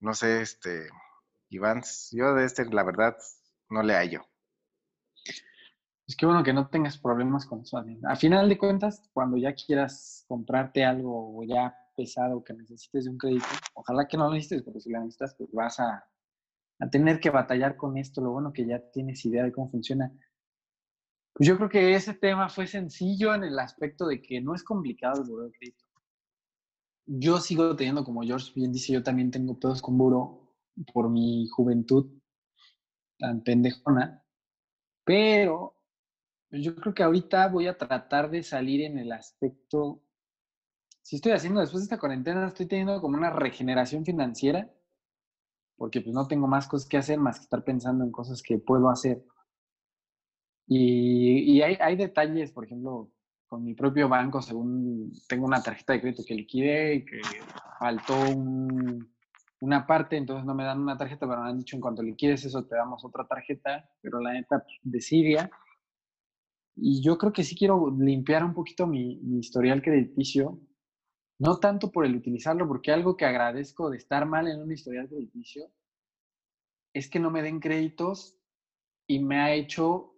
No sé, este, Iván, yo de este, la verdad, no le hallo. Es que bueno que no tengas problemas con eso. A final de cuentas, cuando ya quieras comprarte algo o ya pesado que necesites de un crédito, ojalá que no lo necesites, porque si lo necesitas, pues vas a, a tener que batallar con esto. Lo bueno que ya tienes idea de cómo funciona. Pues yo creo que ese tema fue sencillo en el aspecto de que no es complicado el crédito yo sigo teniendo, como George bien dice, yo también tengo pedos con Buro por mi juventud tan pendejona, pero yo creo que ahorita voy a tratar de salir en el aspecto sí estoy haciendo después de esta cuarentena, estoy teniendo como una regeneración financiera, porque pues no tengo más cosas que hacer más que estar pensando en cosas que puedo hacer. Y, y hay, hay detalles, por ejemplo, con mi propio banco, según tengo una tarjeta de crédito que liquidé y que faltó un, una parte, entonces no me dan una tarjeta, pero me han dicho en cuanto liquides eso te damos otra tarjeta, pero la neta pues, de Siria. Y yo creo que sí quiero limpiar un poquito mi, mi historial crediticio, no tanto por el utilizarlo, porque algo que agradezco de estar mal en un historial crediticio es que no me den créditos y me ha hecho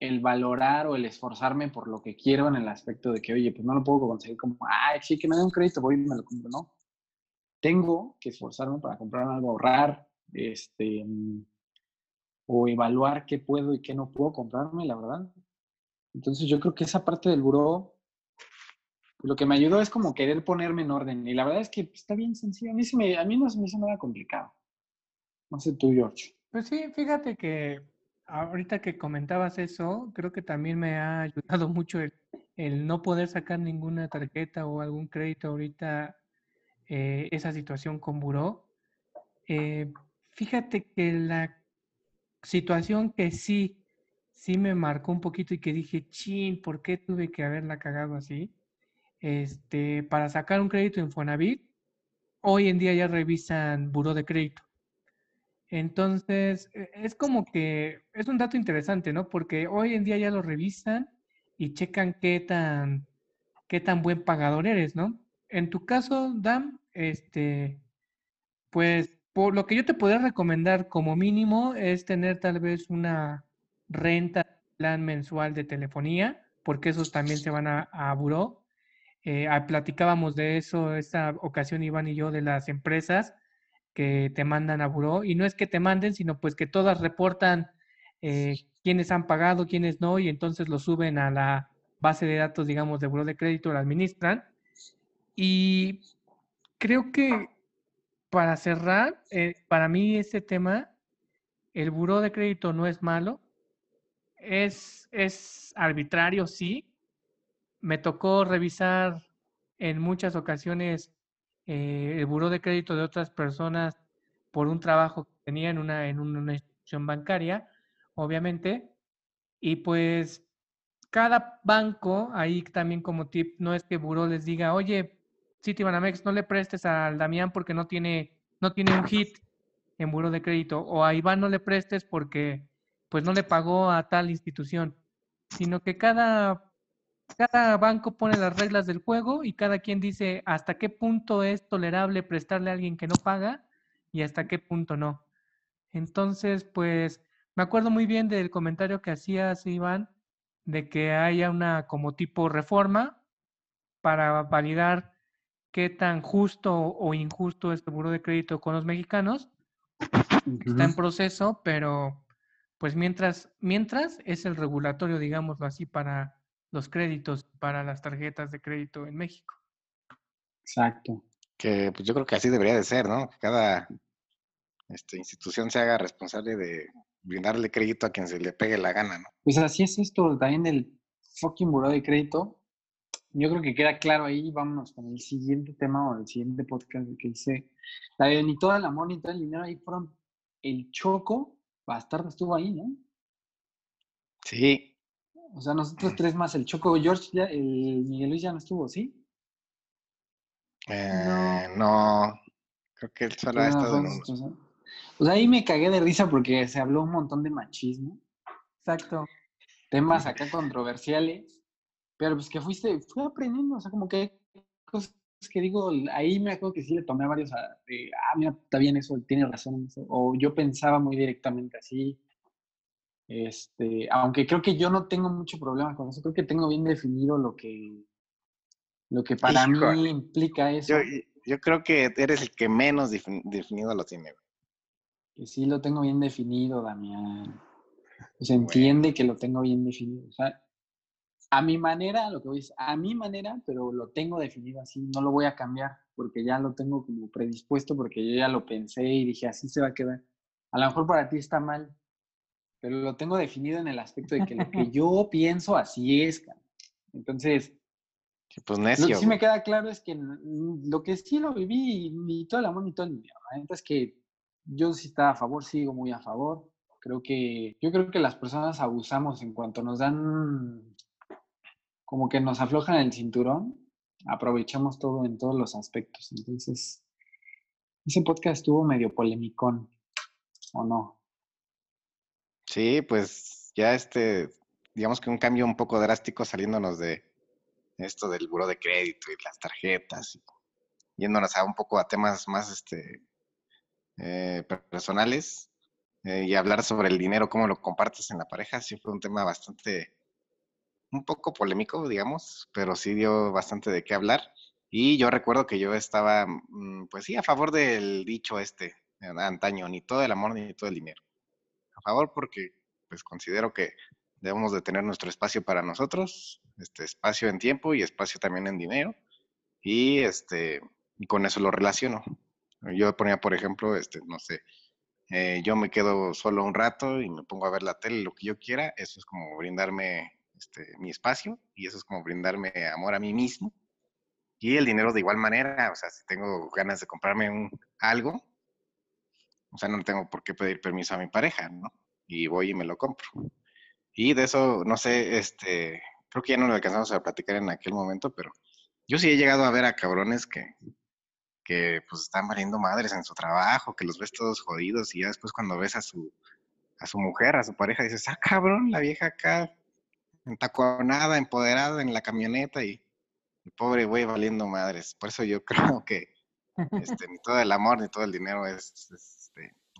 el valorar o el esforzarme por lo que quiero en el aspecto de que, oye, pues no lo puedo conseguir como, ay, sí, que me den un crédito, voy y me lo compro, ¿no? tengo que esforzarme para comprar algo, ahorrar, este, o evaluar qué puedo y qué no puedo comprarme, la verdad. Entonces yo creo que esa parte del buró, lo que me ayudó es como querer ponerme en orden. Y la verdad es que pues, está bien sencillo. A mí, me, a mí no se me hizo nada complicado. No sé tú, George. Pues sí, fíjate que ahorita que comentabas eso, creo que también me ha ayudado mucho el, no poder sacar ninguna tarjeta o algún crédito ahorita eh, esa situación con Buró. Eh, fíjate que la situación que sí, sí me marcó un poquito y que dije, chin, ¿por qué tuve que haberla cagado así? Este, para sacar un crédito en Fonavit, hoy en día ya revisan Buró de Crédito. Entonces, e, es como que es un dato interesante, ¿no? Porque hoy en día ya lo revisan y checan qué tan, qué tan buen pagador eres, ¿no? En tu caso, Dan, este, pues por lo que yo te podría recomendar como mínimo es tener tal vez una renta plan mensual de telefonía, porque esos también se van a, a buró. Eh, platicábamos de eso esta ocasión, Iván y yo, de las empresas que te mandan a buró. Y no es que te manden, sino pues que todas reportan eh, quiénes han pagado, quiénes no, y entonces lo suben a la base de datos, digamos, de buró de crédito, lo administran. Y creo que para cerrar, eh, para mí ese tema, el buró de crédito no es malo, es, es arbitrario, sí. Me tocó revisar en muchas ocasiones eh, el buró de crédito de otras personas por un trabajo que tenía en una, en una institución bancaria, obviamente, y pues cada banco, ahí también como tip, no es que buró les diga, oye, Citibanamex, no le prestes al Damián porque no tiene, no tiene un hit en buro de crédito, o a Iván no le prestes porque pues no le pagó a tal institución, sino que cada, cada banco pone las reglas del juego y cada quien dice hasta qué punto es tolerable prestarle a alguien que no paga y hasta qué punto no. Entonces, pues me acuerdo muy bien del comentario que hacías, Iván, de que haya una como tipo reforma para validar qué tan justo o injusto es el buro de crédito con los mexicanos. Está en proceso, pero pues mientras, mientras es el regulatorio, digámoslo así, para los créditos, para las tarjetas de crédito en México. Exacto. Que pues yo creo que así debería de ser, ¿no? Que cada este, institución se haga responsable de brindarle crédito a quien se le pegue la gana, ¿no? Pues así es esto, también el fucking buro de crédito yo creo que queda claro ahí. Vámonos con el siguiente tema o el siguiente podcast que dice la de ni toda el amor ni todo el dinero. Ahí fueron el Choco, Bastardo estuvo ahí, ¿no? Sí. O sea, nosotros tres más, el Choco, George, ya, el Miguel Luis ya no estuvo, ¿sí? Eh, no. Creo que él solo ha estado en uno. Pues ahí me cagué de risa porque se habló un montón de machismo. Exacto. Temas acá *laughs* controversiales. Pero pues que fuiste, fui aprendiendo, o sea, como que cosas que digo, ahí me acuerdo que sí le tomé a varios, de, ah, mira, está bien eso, tiene razón, o yo pensaba muy directamente así, este, aunque creo que yo no tengo mucho problema con eso, creo que tengo bien definido lo que, lo que para mí implica eso. Yo, yo, creo que eres el que menos definido lo tiene. Que sí lo tengo bien definido, Damián. Se entiende que lo tengo bien definido. O sea, a mi manera, lo que voy a decir, a mi manera, pero lo tengo definido así, no lo voy a cambiar porque ya lo tengo como predispuesto, porque yo ya lo pensé y dije, así se va a quedar. A lo mejor para ti está mal, pero lo tengo definido en el aspecto de que lo que *laughs* yo pienso así es. Entonces, Sí, pues Lo que necio. sí me queda claro es que lo que sí lo viví, ni todo el amor ni todo el dinero. La neta es que yo sí estaba a favor, sigo muy a favor. Creo que, yo creo que las personas abusamos en cuanto nos dan, como que nos aflojan el cinturón, aprovechamos todo en todos los aspectos. Entonces, ese podcast estuvo medio polemicón, ¿o no? Sí, pues ya este, digamos que un cambio un poco drástico saliéndonos de esto del buró de crédito y las tarjetas, y yéndonos a un poco a temas más este, eh, personales eh, y hablar sobre el dinero, cómo lo compartes en la pareja, sí fue un tema bastante, un poco polémico, digamos, pero sí dio bastante de qué hablar. Y yo recuerdo que yo estaba, mm, pues sí, a favor del dicho este, eh, antaño, ni todo el amor ni todo el dinero. A favor porque pues considero que debemos de tener nuestro espacio para nosotros, este espacio en tiempo y espacio también en dinero. Y este, y con eso lo relaciono. Yo ponía, por ejemplo, este, no sé, eh, yo me quedo solo un rato y me pongo a ver la tele, lo que yo quiera, eso es como brindarme este, mi espacio y eso es como brindarme amor a mí mismo. Y el dinero de igual manera, o sea, si tengo ganas de comprarme un, algo, o sea, no tengo por qué pedir permiso a mi pareja, ¿no? Y voy y me lo compro. Y de eso, no sé, este, creo que ya no lo alcanzamos a platicar en aquel momento, pero yo sí he llegado a ver a cabrones que, que pues están valiendo madres en su trabajo, que los ves todos jodidos y ya después cuando ves a su, a su mujer, a su pareja, dices, ah, cabrón, la vieja acá, entaconada, empoderada en la camioneta y el pobre güey valiendo madres. Por eso yo *laughs* creo que este, ni todo el amor ni todo el dinero es,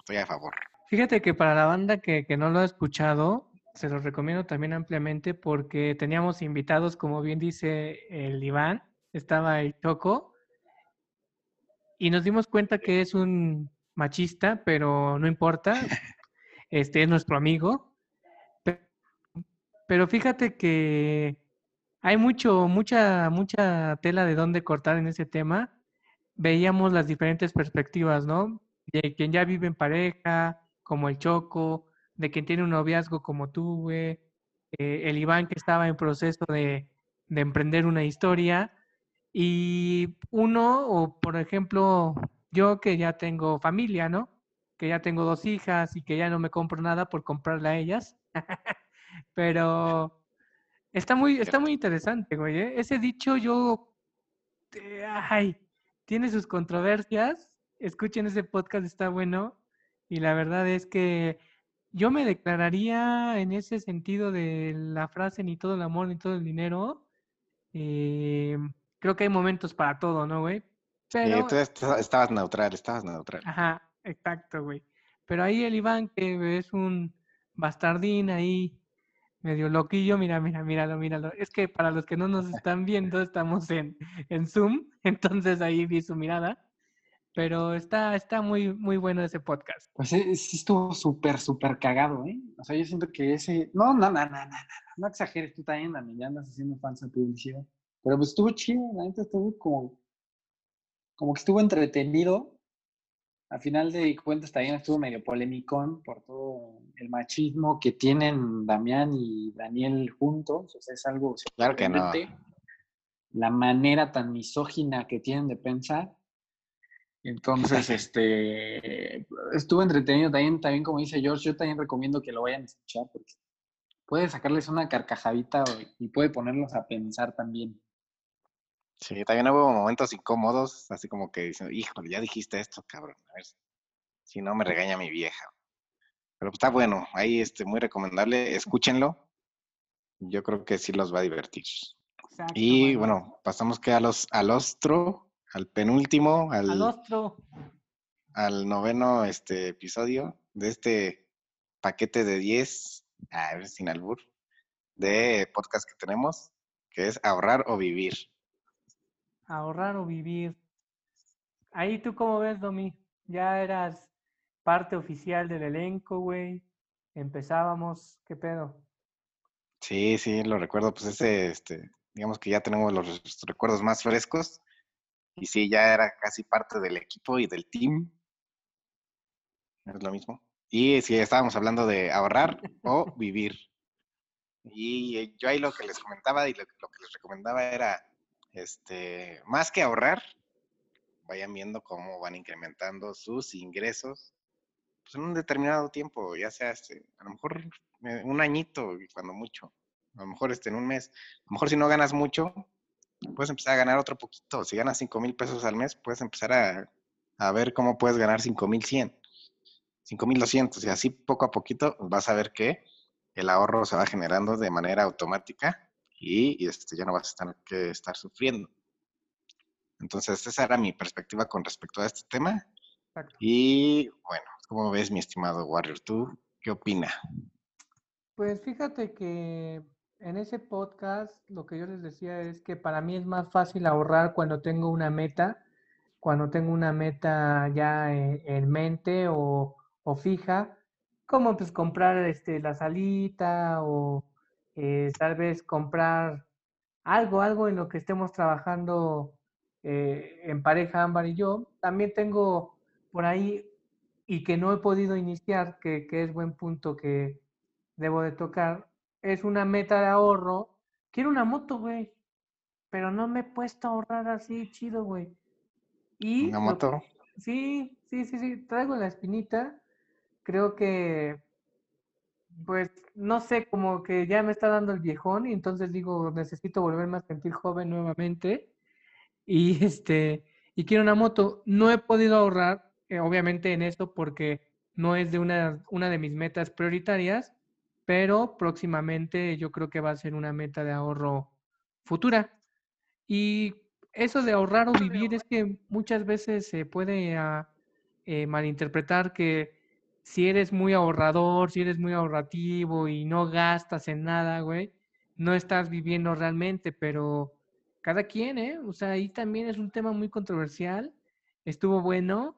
estoy a favor. Fíjate que para la banda que, que no lo ha escuchado, se los recomiendo también ampliamente porque teníamos invitados, como bien dice el Iván, estaba el Choco, y nos dimos cuenta que es un machista, pero no importa, *laughs* este es nuestro amigo. Pe- Pero fíjate que hay mucho, mucha, mucha tela de dónde cortar en ese tema. Veíamos las diferentes perspectivas, ¿no? De quien ya vive en pareja, como el Choco, de quien tiene un noviazgo como tú, güey, eh, el Iván que estaba en proceso de, de emprender una historia, y uno, o por ejemplo, yo que ya tengo familia, ¿no? Que ya tengo dos hijas y que ya no me compro nada por comprarle a ellas. *laughs* Pero está muy, está muy interesante, güey. ¿eh? Ese dicho yo, ay, tiene sus controversias. Escuchen ese podcast, está bueno. Y la verdad es que yo me declararía en ese sentido de la frase ni todo el amor ni todo el dinero. eh, creo que hay momentos para todo, ¿no, güey? Pero, tú est- estabas neutral, estabas neutral. ajá, exacto, güey. Pero ahí el Iván, que es un bastardín ahí, medio loquillo, mira, mira, míralo, míralo. Es que para los que no nos están viendo, estamos en, en Zoom, *laughs* entonces ahí vi su mirada. Pero está, está muy, muy bueno ese podcast. Pues sí, sí estuvo súper, súper cagado, ¿eh? O sea, yo siento que ese... No, no, no, no, no, no, no exageres tú también, Dani, ya andas haciendo falsa publicidad. Pero pues estuvo chido, la neta estuvo como... Como que estuvo entretenido. A final de cuentas también estuvo medio polémicón por todo el machismo que tienen Damián y Daniel juntos. O sea, es algo Claro que no. La manera tan misógina que tienen de pensar. Entonces, *laughs* este, estuvo entretenido también, también como dice George, yo también recomiendo que lo vayan a escuchar porque puede sacarles una carcajadita y puede ponerlos a pensar también. Sí, también hubo momentos incómodos, así como que dicen, híjole, ya dijiste esto, cabrón. A ver, si no me regaña mi vieja. Pero está bueno, ahí este, muy recomendable, escúchenlo. Yo creo que sí los va a divertir. Exacto, Y mano. bueno, pasamos que a los, al ostro, al penúltimo, al, Al noveno este, episodio de este paquete de 10, a ver, sin albur, de podcast que tenemos, que es ahorrar o vivir. Ahorrar o vivir. Ahí tú cómo ves, Domi. Ya eras parte oficial del elenco, güey. Empezábamos, ¿qué pedo? Sí, sí, lo recuerdo, pues ese, este, digamos que ya tenemos los recuerdos más frescos y sí, ya era casi parte del equipo y del team. Es lo mismo. Y sí, estábamos hablando de ahorrar o vivir. Y eh, yo ahí lo que les comentaba y lo, lo que les recomendaba era este, más que ahorrar, vayan viendo cómo van incrementando sus ingresos pues, en un determinado tiempo, ya sea este, a lo mejor eh, un añito, cuando mucho, a lo mejor este, en un mes. A lo mejor si no ganas mucho, puedes empezar a ganar otro poquito. Si ganas 5 mil pesos al mes, puedes empezar a, a ver cómo puedes ganar 5 mil 100, 5 mil 200 y así poco a poquito vas a ver que el ahorro se va generando de manera automática y, y este, ya no vas a tener que estar sufriendo. Entonces, esa era mi perspectiva con respecto a este tema. Y bueno, ¿cómo ves, mi estimado Warrior? ¿Tú qué opina? Pues fíjate que en ese podcast lo que yo les decía es que para mí es más fácil ahorrar cuando tengo una meta, cuando tengo una meta ya en, mente o, o, fija, como pues comprar este, la salita o eh, tal vez comprar algo, algo en lo que estemos trabajando eh, en pareja, Ámbar y yo. También tengo por ahí y que no he podido iniciar, que, que es buen punto que debo de tocar, es una meta de ahorro. Quiero una moto, güey, pero no me he puesto a ahorrar así chido, güey. Y ¿Una moto? sí, sí, sí, sí, traigo la espinita. Creo que, pues, no sé, como que ya me está dando el viejón y entonces digo, necesito volverme a sentir joven nuevamente. Y *laughs* este, y quiero una moto. No he podido ahorrar, eh, obviamente, en esto porque no es de una, una de mis metas prioritarias, pero próximamente yo creo que va a ser una meta de ahorro futura. Y eso de ahorrar o vivir es que muchas veces se puede ah, eh, malinterpretar que si eres muy ahorrador, si eres muy ahorrativo y no gastas en nada, güey, no estás viviendo realmente, pero cada quien, ¿eh? O sea, ahí también es un tema muy controversial. Estuvo bueno.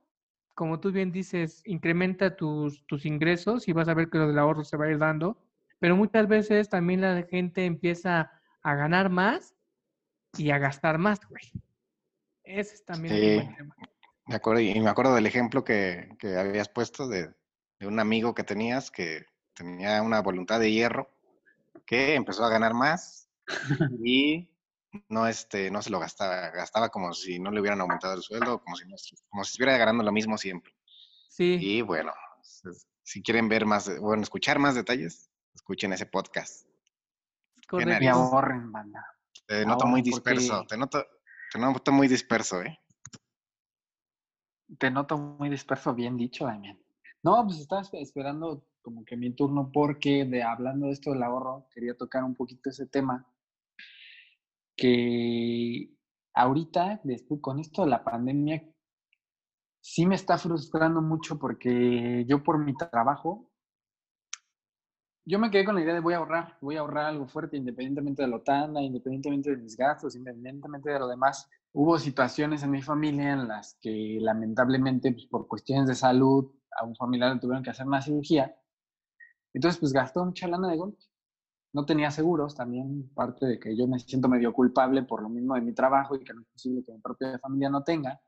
Como tú bien dices, incrementa tus, tus ingresos y vas a ver que lo del ahorro se va a ir dando. Pero muchas veces también la gente empieza a ganar más y a gastar más, güey. Ese es también un buen tema. De acuerdo, y me acuerdo del ejemplo que, que habías puesto de, de, un amigo que tenías que tenía una voluntad de hierro, que empezó a ganar más *laughs* y no, este, no se lo gastaba, gastaba como si no le hubieran aumentado el sueldo, como si, como si estuviera ganando lo mismo siempre. Sí. Y bueno, si quieren ver más, bueno, escuchar más detalles, escuchen ese podcast. Y ahorren, banda. Te noto muy disperso, te noto, te noto muy disperso, ¿eh? Te noto muy disperso, bien dicho, Damián. No, pues estaba esperando como que mi turno porque de hablando de esto del ahorro, quería tocar un poquito ese tema que ahorita, después con esto de la pandemia, sí me está frustrando mucho porque yo por mi trabajo, yo me quedé con la idea de voy a ahorrar, voy a ahorrar algo fuerte independientemente de la tanda, independientemente de mis gastos, independientemente de lo demás. Hubo situaciones en mi familia en las que lamentablemente pues, por cuestiones de salud a un familiar le tuvieron que hacer una cirugía. Entonces pues gastó mucha lana de golpe no tenía seguros, también parte de que yo me siento medio culpable por lo mismo de mi trabajo y que no es posible que mi propia familia no tenga.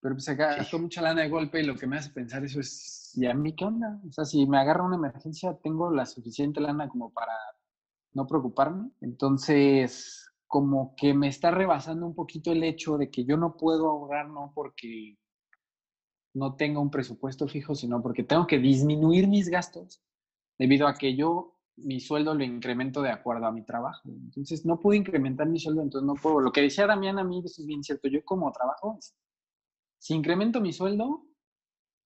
Pero pues se gastó mucha lana de golpe y lo que me hace pensar eso es, ¿y a mí qué onda? O sea, si me agarra una emergencia, ¿tengo la suficiente lana como para no preocuparme? Entonces, como que me está rebasando un poquito el hecho de que yo no puedo ahorrar, no porque no tenga un presupuesto fijo, sino porque tengo que disminuir mis gastos debido a que yo mi sueldo lo incremento de acuerdo a mi trabajo. Entonces, no puedo incrementar mi sueldo, entonces no puedo. Lo que decía Damián a mí, eso es bien cierto. Yo como trabajo, si incremento mi sueldo,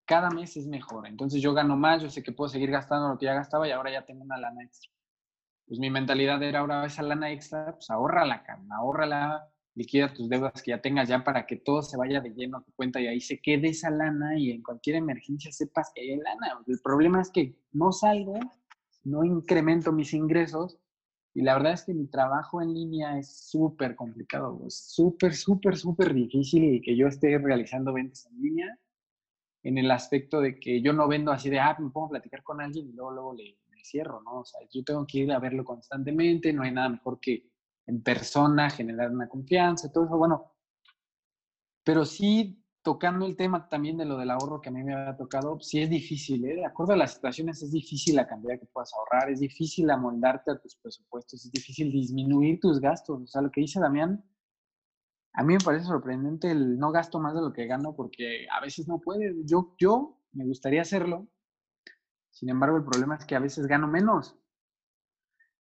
cada mes es mejor. Entonces, yo gano más, yo sé que puedo seguir gastando lo que ya gastaba y ahora ya tengo una lana extra. Pues mi mentalidad era ahora esa lana extra, pues ahórrala, ahorra la liquida tus deudas que ya tengas ya para que todo se vaya de lleno a tu cuenta y ahí se quede esa lana y en cualquier emergencia sepas que hay lana. El problema es que no salgo no incremento mis ingresos y la verdad es que mi trabajo en línea es súper complicado, es súper, súper, súper difícil que yo esté realizando ventas en línea en el aspecto de que yo no vendo así de, ah, me pongo a platicar con alguien y luego, luego le, cierro, ¿no? O sea, yo tengo que ir a verlo constantemente, no hay nada mejor que en persona generar una confianza, todo eso, bueno. Pero sí tocando el tema también de lo del ahorro que a mí me había tocado, sí es difícil, ¿eh? De acuerdo a las situaciones, es difícil la cantidad que puedas ahorrar, es difícil amoldarte a tus presupuestos, es difícil disminuir tus gastos. O sea, lo que dice Damián, a mí me parece sorprendente el no gasto más de lo que gano porque a veces no puede. Yo, yo me gustaría hacerlo, sin embargo, el problema es que a veces gano menos.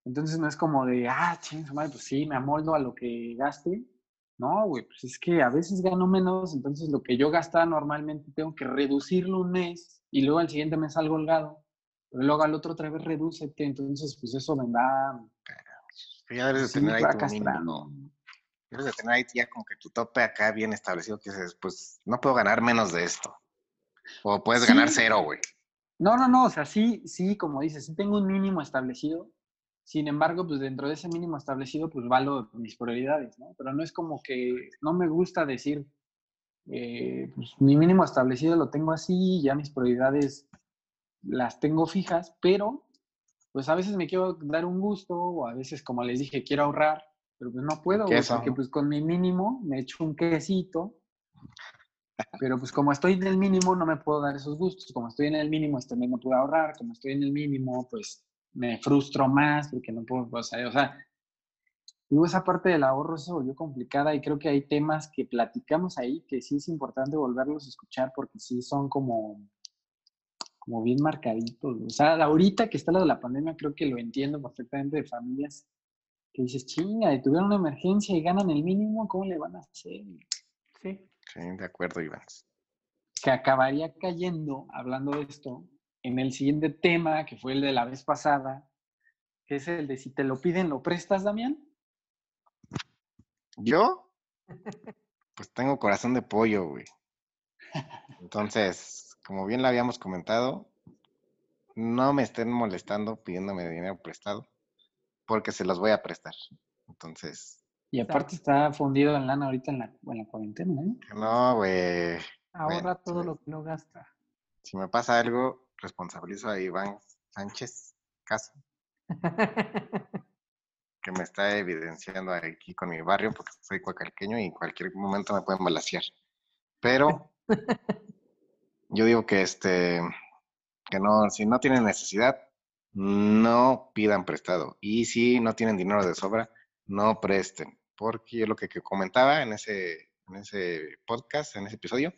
Entonces no es como de, ah, ching, madre, pues sí, me amoldo a lo que gaste. No, güey, pues es que a veces gano menos, entonces lo que yo gastaba normalmente tengo que reducirlo un mes y luego al siguiente mes salgo holgado. Pero luego al otro otra vez redúcete, entonces pues eso me da... Ya debes de tener ahí tu mínimo. Debes de tener ahí ya como que tu tope acá bien establecido que dices, pues no puedo ganar menos de esto. O puedes ganar cero, güey. No, no, no, o sea, sí, sí, como dices, sí tengo un mínimo establecido, sin embargo, pues dentro de ese mínimo establecido, pues valo mis prioridades, ¿no? Pero no es como que no me gusta decir, eh, pues mi mínimo establecido lo tengo así, ya mis prioridades las tengo fijas, pero pues a veces me quiero dar un gusto o a veces, como les dije, quiero ahorrar, pero pues no puedo, porque pues con mi mínimo me echo un quesito, *laughs* pero pues como estoy en el mínimo no me puedo dar esos gustos, como estoy en el mínimo este mes no puedo ahorrar, como estoy en el mínimo pues me frustro más porque no puedo, o sea, o sea esa parte del ahorro se volvió complicada y creo que hay temas que platicamos ahí que sí es importante volverlos a escuchar porque sí son como, como bien marcaditos. O sea, ahorita que está lo de la pandemia creo que lo entiendo perfectamente de familias que dices, chinga, y tuvieron una emergencia y ganan el mínimo, ¿cómo le van a hacer? Sí. Sí, de acuerdo, Iván. Que acabaría cayendo, hablando de esto, en el siguiente tema, que fue el de la vez pasada, que es el de si te lo piden, ¿lo prestas, Damián? ¿Yo? Pues tengo corazón de pollo, güey. Entonces, como bien lo habíamos comentado, no me estén molestando pidiéndome dinero prestado, porque se los voy a prestar. Entonces. Y aparte está fundido en lana ahorita en la, en la cuarentena, ¿eh? No, güey. Ahorra todo lo que no gasta. Si me pasa algo, responsabilizo a Iván Sánchez Caso, *laughs* que me está evidenciando aquí con mi barrio, porque soy cuacalqueño y en cualquier momento me pueden balasear. Pero *laughs* yo digo que este, que no, si no tienen necesidad, no pidan prestado. Y si no tienen dinero de sobra, no presten. Porque yo lo que, que comentaba en ese, en ese podcast, en ese episodio,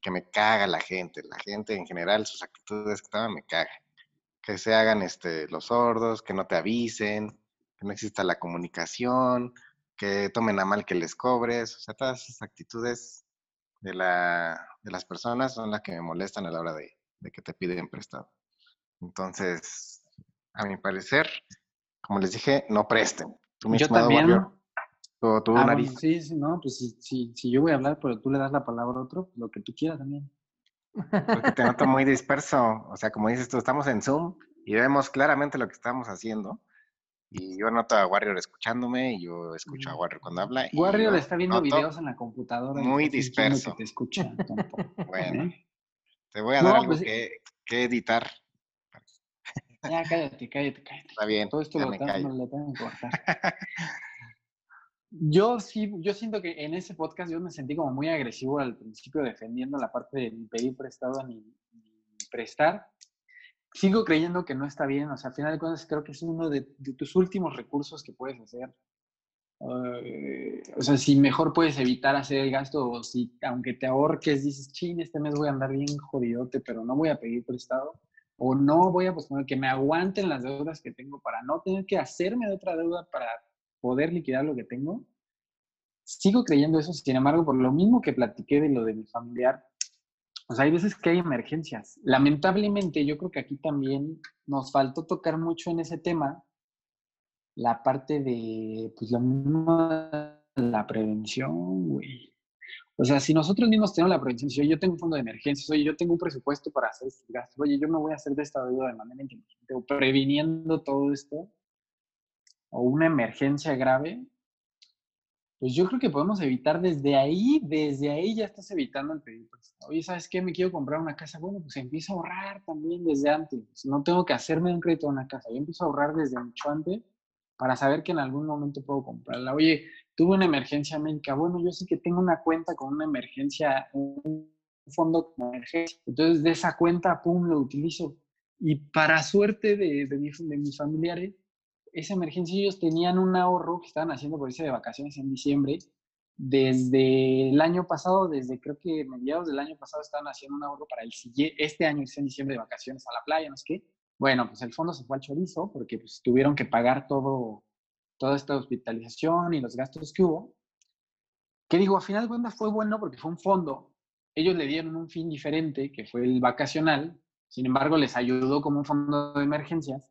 que me caga la gente, la gente en general, sus actitudes que estaban me caga. Que se hagan este, los sordos, que no te avisen, que no exista la comunicación, que tomen a mal que les cobres, o sea, todas esas actitudes de, la, de las personas son las que me molestan a la hora de, que te piden prestado. Entonces, a mi parecer, como les dije, no presten. Yo también, o tú, ah, sí, sí, no, pues si, si, yo voy a hablar, pero tú le das la palabra a otro, lo que tú quieras también. Porque te noto muy *laughs* disperso. O sea, como dices tú, estamos en Zoom y vemos claramente lo que estamos haciendo. Y yo noto a Warrior escuchándome y yo escucho a Warrior cuando habla. Warrior está viendo videos en la computadora. Muy disperso. te escucha. *laughs* bueno, ¿eh? te voy a dar algo pues, que, que, editar. Ya, cállate, cállate, cállate. Está bien. Todo esto lo, tengo, lo tengo que cortar. *laughs* Yo sí, yo siento que en ese podcast yo me sentí como muy agresivo al principio defendiendo la parte de ni pedir prestado ni, prestar. Sigo creyendo que no está bien, o sea, al final de cuentas creo que es uno de, tus últimos recursos que puedes hacer. Eh, o sea, si mejor puedes evitar hacer el gasto o si aunque te ahorques dices, ching, este mes voy a andar bien jodidote, pero no voy a pedir prestado o no voy a posponer que me aguanten las deudas que tengo para no tener que hacerme de otra deuda para poder liquidar lo que tengo. Sigo creyendo eso, sin embargo, por lo mismo que platiqué de lo de mi familiar, sea, hay veces que hay emergencias. Lamentablemente, yo creo que aquí también nos faltó tocar mucho en ese tema la parte de, pues, la, la prevención, güey. O sea, si nosotros mismos tenemos la prevención, si yo tengo un fondo de emergencias, oye, yo tengo un presupuesto para hacer estos gastos, oye, yo me voy a hacer de esta deuda de manera inteligente, o previniendo todo esto, o una emergencia grave, pues yo creo que podemos evitar desde ahí, desde ahí ya estás evitando el pedir Oye, ¿sabes qué? Me quiero comprar una casa. Bueno, pues empiezo a ahorrar también desde antes. No tengo que hacerme un crédito a una casa. Yo empiezo a ahorrar desde mucho antes para saber que en algún momento puedo comprarla. Oye, tuve una emergencia médica. Bueno, yo sé que tengo una cuenta con una emergencia, un fondo como emergencia. Entonces, de esa cuenta, pum, lo utilizo. Y para suerte de, de, de mis familiares, esa emergencia ellos tenían un ahorro que estaban haciendo por irse de vacaciones en diciembre. Desde el año pasado, desde creo que mediados del año pasado, estaban haciendo un ahorro para el este año, en diciembre, de vacaciones a la playa, no sé qué. Bueno, pues el fondo se fue al chorizo porque pues, tuvieron que pagar todo, toda esta hospitalización y los gastos que hubo. Que digo, a final de cuentas fue bueno porque fue un fondo. Ellos le dieron un fin diferente, que fue el vacacional. Sin embargo, les ayudó como un fondo de emergencias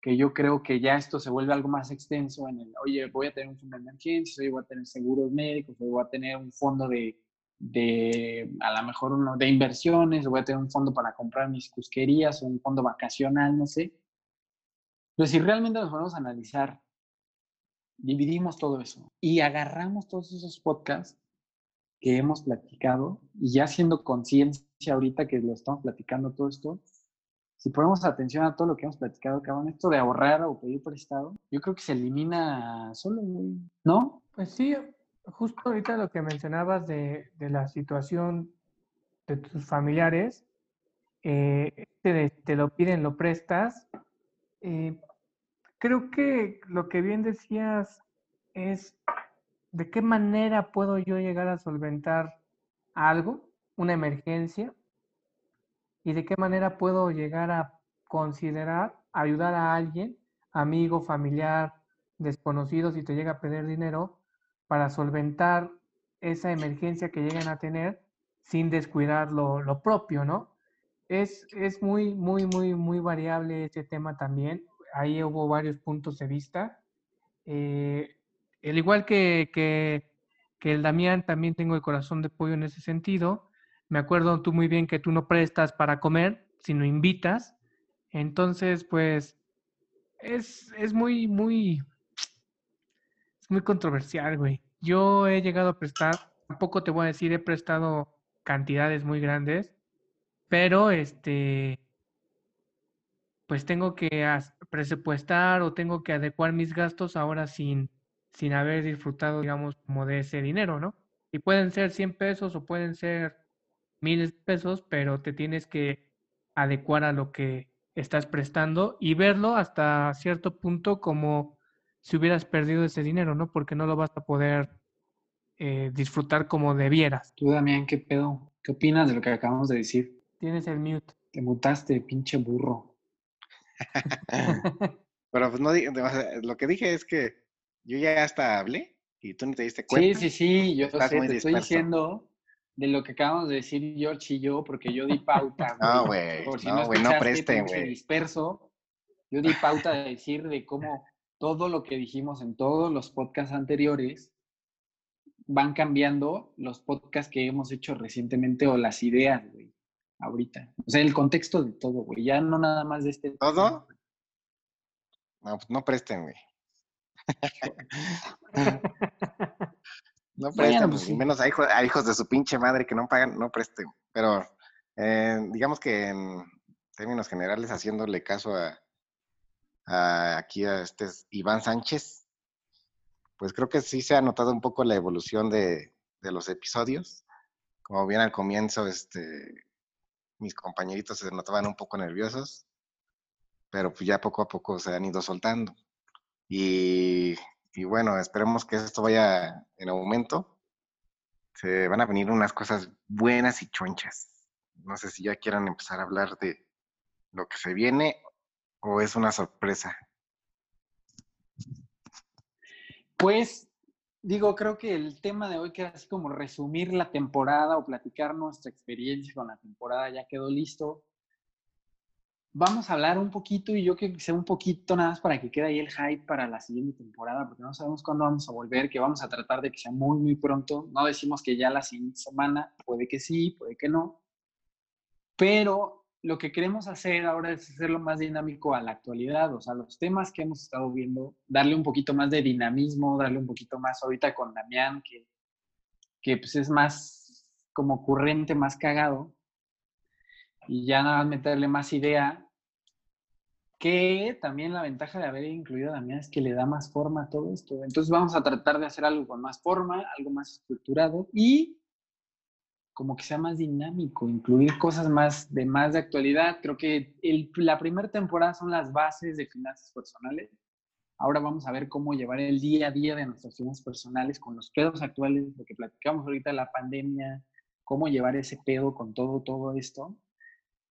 que yo creo que ya esto se vuelve algo más extenso en el, oye, voy a tener un fondo de emergencias, oye, voy a tener seguros médicos, oye, voy a tener un fondo de, de, a lo mejor uno de inversiones, voy a tener un fondo para comprar mis cusquerías un fondo vacacional, no sé. Pero si realmente nos ponemos a analizar, dividimos todo eso y agarramos todos esos podcasts que hemos platicado y ya haciendo conciencia ahorita que lo estamos platicando todo esto, si ponemos atención a todo lo que hemos platicado, cabrón, esto de ahorrar o pedir prestado, yo creo que se elimina solo, ¿no? Pues sí, justo ahorita lo que mencionabas de, de la situación de tus familiares, eh, te, te, lo piden, lo prestas. Eh, creo que lo que bien decías es de qué manera puedo yo llegar a solventar algo, una emergencia, y de qué manera puedo llegar a considerar ayudar a alguien, amigo, familiar, desconocido, si te llega a pedir dinero, para solventar esa emergencia que llegan a tener sin descuidar lo, propio, ¿no? Es, es, muy, muy, muy, muy variable ese tema también. Ahí hubo varios puntos de vista. Eh, el igual que, que, que el Damián, también tengo el corazón de pollo en ese sentido me acuerdo tú muy bien que tú no prestas para comer, sino invitas. Entonces, pues, es, es muy, muy, es muy controversial, güey. Yo he llegado a prestar, tampoco te voy a decir, he prestado cantidades muy grandes, pero este, pues tengo que presupuestar o tengo que adecuar mis gastos ahora sin, sin haber disfrutado, digamos, como de ese dinero, ¿no? Y pueden ser 100 pesos o pueden ser miles de pesos, pero te tienes que adecuar a lo que estás prestando y verlo hasta cierto punto como si hubieras perdido ese dinero, ¿no? Porque no lo vas a poder eh, disfrutar como debieras. Tú, Damián, ¿qué pedo? ¿Qué opinas de lo que acabamos de decir? Tienes el mute. Te mutaste, pinche burro. *laughs* Pero pues no, lo que dije es que yo ya hasta hablé y tú ni te diste cuenta. Sí, sí, sí, yo sé, te estoy diciendo de lo que acabamos de decir George y yo, porque yo di pauta. *laughs* no, güey. no, güey, no, presten, güey. disperso. Yo di pauta de decir de cómo todo lo que dijimos en todos los podcasts anteriores van cambiando los podcasts que hemos hecho recientemente o las ideas, güey, ahorita. O sea, el contexto de todo, güey. Ya no nada más de este. ¿Todo? No, pues no presten, güey. No presten, pues menos a hijos, a hijos, de su pinche madre que no pagan, no presten. Pero eh, digamos que en términos generales, haciéndole caso a, aquí a este Iván Sánchez, pues creo que sí se ha notado un poco la evolución de, de los episodios. Como bien al comienzo, este, mis compañeritos se notaban un poco nerviosos, pero pues ya poco a poco se han ido soltando. Y y bueno, esperemos que esto vaya en aumento. Se van a venir unas cosas buenas y chonchas. No sé si ya quieran empezar a hablar de lo que se viene o es una sorpresa. Pues digo, creo que el tema de hoy queda así como resumir la temporada o platicar nuestra experiencia con la temporada ya quedó listo vamos a hablar un poquito y yo que sé un poquito nada más para que quede ahí el hype para la siguiente temporada, porque no sabemos cuándo vamos a volver, que vamos a tratar de que sea muy, muy pronto. No decimos que ya la siguiente semana, puede que sí, puede que no. Pero lo que queremos hacer ahora es hacerlo más dinámico a la actualidad, o sea, los temas que hemos estado viendo, darle un poquito más de dinamismo, darle un poquito más ahorita con Damián, que, que pues es más como ocurrente, más cagado y ya nada más meterle más idea Que también la ventaja de haber incluido a Damián es que le da más forma a todo esto. Entonces vamos a tratar de hacer algo con más forma, algo más estructurado y como que sea más dinámico, incluir cosas más de más de actualidad. Creo que el, la primera temporada son las bases de finanzas personales. Ahora vamos a ver cómo llevar el día a día de nuestras finanzas personales con los pedos actuales, lo que platicamos ahorita la pandemia, cómo llevar ese pedo con todo, todo esto.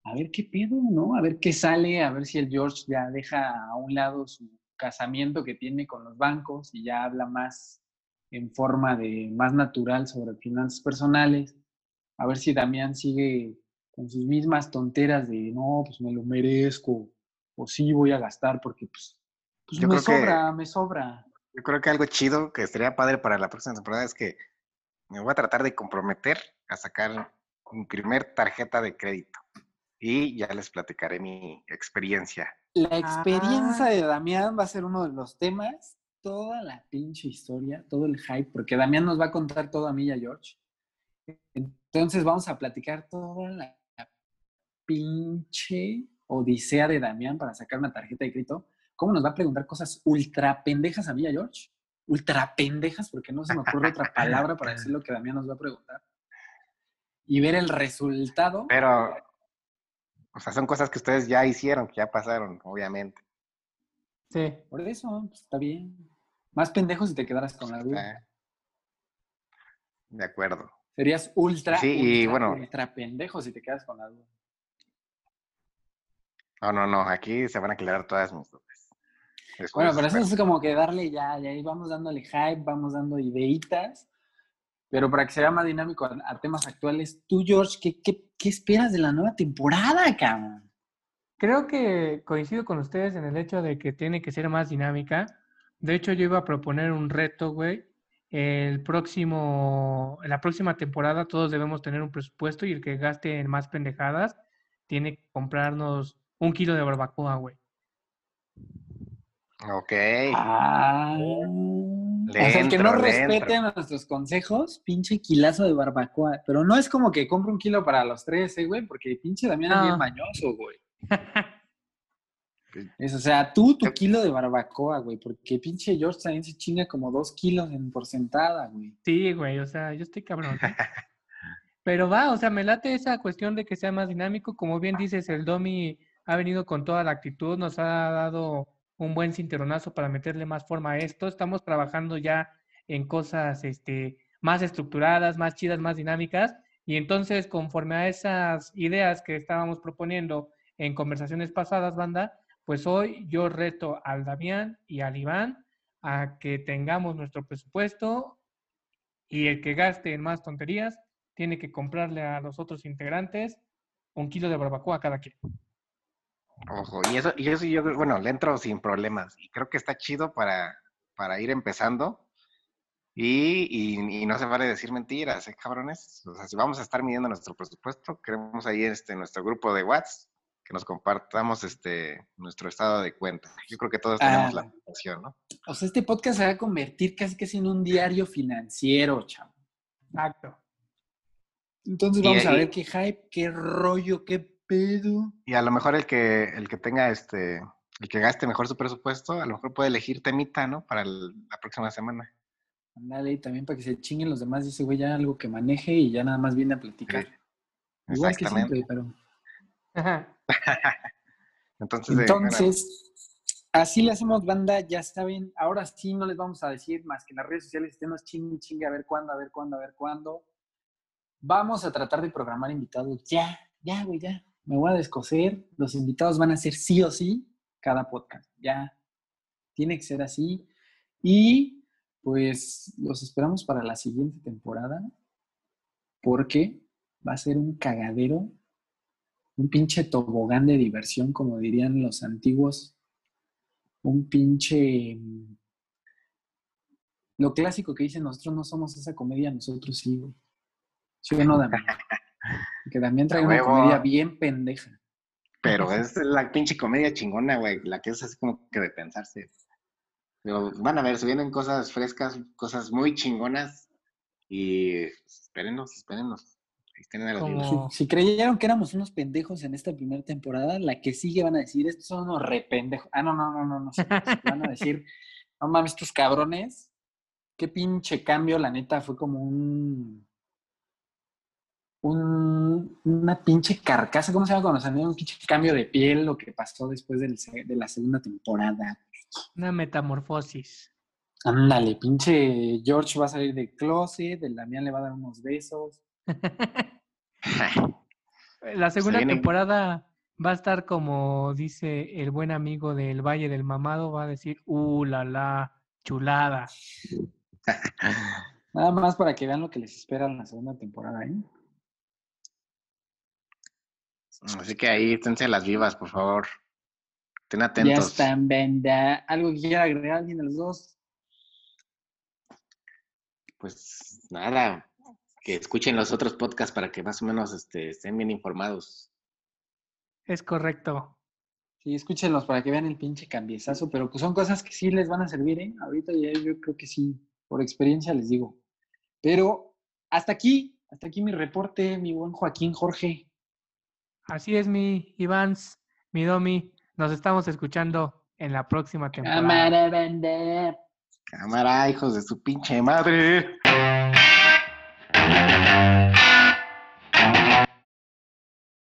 A ver qué pedo, ¿no? A ver qué sale, a ver si el George ya deja a un lado su casamiento que tiene con los bancos y ya habla más en forma de más natural sobre finanzas personales a ver si Damián sigue con sus mismas tonteras de no, pues me lo merezco, o sí voy a gastar porque pues, pues me sobra, me sobra. Yo creo que algo chido que estaría padre para la próxima temporada es que me voy a tratar de comprometer a sacar mi primer tarjeta de crédito. Y ya les platicaré mi experiencia. La experiencia ah. de Damián va a ser uno de los temas, toda la pinche historia, todo el hype, porque Damián nos va a contar todo a mí y a George. Entonces vamos a platicar toda la pinche odisea de Damián para sacar una tarjeta de crédito. ¿Cómo nos va a preguntar cosas ultra pendejas a mí, a George? Ultra pendejas, porque no se me ocurre otra palabra para *laughs* decir lo que Damián nos va a preguntar. Y ver el resultado. Pero, o sea, son cosas que ustedes ya hicieron, que ya pasaron, obviamente. Sí. Por eso, pues, está bien. Más pendejos si te quedaras con la duda. De acuerdo. Serías ultra, sí, y bueno, ultra pendejo si te quedas con la duda. No, no, no, aquí se van a aclarar todas mis dudas. bueno, pero eso es como que darle ya, ya vamos dándole hype, vamos dando ideitas, pero para que sea más dinámico a, temas actuales, tú, George, ¿qué, ¿qué, esperas de la nueva temporada, cabrón? Creo que coincido con ustedes en el hecho de que tiene que ser más dinámica. De hecho, yo iba a proponer un reto, güey, el próximo, la próxima temporada todos debemos tener un presupuesto y el que gaste en más pendejadas tiene que comprarnos un kilo de barbacoa, güey. Ok. Ah, el que no respete nuestros consejos, pinche kilazo de barbacoa. Pero no es como que compre un kilo para los tres, ¿eh, güey, porque pinche Damián es bien mañoso, güey. *laughs* Es, o sea, tú tu kilo de barbacoa, güey, porque pinche George también se chinga como dos kilos en porcentada, güey. Sí, güey, o sea, yo estoy cabrón. Pero va, o sea, me late esa cuestión de que sea más dinámico. Como bien dices, el Domi ha venido con toda la actitud, nos ha dado un buen cinturonazo para meterle más forma a esto. Estamos trabajando ya en cosas este, más estructuradas, más chidas, más dinámicas. Y entonces, conforme a esas ideas que estábamos proponiendo en conversaciones pasadas, banda, pues hoy yo reto al Damián y al Iván a que tengamos nuestro presupuesto y el que gaste en más tonterías tiene que comprarle a los otros integrantes un kilo de barbacoa cada quien. Ojo, y eso, y eso yo, bueno, le entro sin problemas. Y creo que está chido para, para ir empezando. Y, y, no se vale decir mentiras, ¿eh, cabrones? O sea, si vamos a estar midiendo nuestro presupuesto, queremos ahí este, nuestro grupo de WhatsApp que nos compartamos este nuestro estado de cuenta. Yo creo que todos tenemos la información, ¿no? O sea, este podcast se va a convertir casi que en un diario financiero, chavo. Exacto. Entonces vamos a ver qué hype, qué rollo, qué pedo. Y a lo mejor el que, el que tenga este, el que gaste mejor su presupuesto, a lo mejor puede elegir temita, ¿no? Para la próxima semana. Ándale, y también para que se chinguen los demás, dice, güey, ya algo que maneje y ya nada más viene a platicar. Igual que siempre, pero... *laughs* Entonces, Entonces así le hacemos banda, ya saben. Ahora sí no les vamos a decir más que en las redes sociales estemos chingue, chingue, a ver cuándo, a ver cuándo, a ver cuándo. Vamos a tratar de programar invitados ya, ya, güey, ya. Me voy a descoser. Los invitados van a ser sí o sí cada podcast. Ya. Tiene que ser así. Y pues los esperamos para la siguiente temporada porque va a ser un cagadero un pinche tobogán de diversión, como dirían los antiguos, un pinche... Lo clásico que dicen, nosotros no somos esa comedia, nosotros sí, güey. ¿Sí o no, Damián? *laughs* Que también trae una comedia bien pendeja. Pero es la pinche comedia chingona, güey, la que es así como que de pensarse. Pero van a ver, se vienen cosas frescas, cosas muy chingonas y espérenos, espérenos. Como-. Si, si creyeron que éramos unos pendejos en esta primera temporada, la que sigue van a decir, estos son unos rependejos. Ah, no, no, no, no, no. *laughs* Van a decir, no mames, estos cabrones. Qué pinche cambio, la neta, fue como un. Un una pinche carcasa, ¿cómo se llama cuando se llama? Un pinche cambio de piel, lo que pasó después del de la segunda temporada. Una metamorfosis. Ándale, pinche George va a salir del closet, el Damián le va a dar unos besos. *laughs* La segunda temporada va a estar como dice el buen amigo del Valle del Mamado, va a decir, uh, la la, chulada. *laughs* Nada más para que vean lo que les espera en la segunda temporada, ¿eh? Así que ahí esténse las vivas, por favor. Estén Ya atentos. están, venda. ¿Algo que quiera agregar alguien de los dos? Pues nada, que escuchen los otros podcasts para que más o menos este, estén bien informados. Es correcto. Sí, escúchenlos para que vean el pinche cambiezazo, pero pues son cosas que sí les van a servir, ¿eh? Ahorita ya yo creo que sí, por experiencia les digo. Pero hasta aquí, hasta aquí mi reporte, mi buen Joaquín Jorge. Así es, mi Ivans, mi Domi. Nos estamos escuchando en la próxima temporada. Cámara, banda. Cámara, hijos de su pinche madre.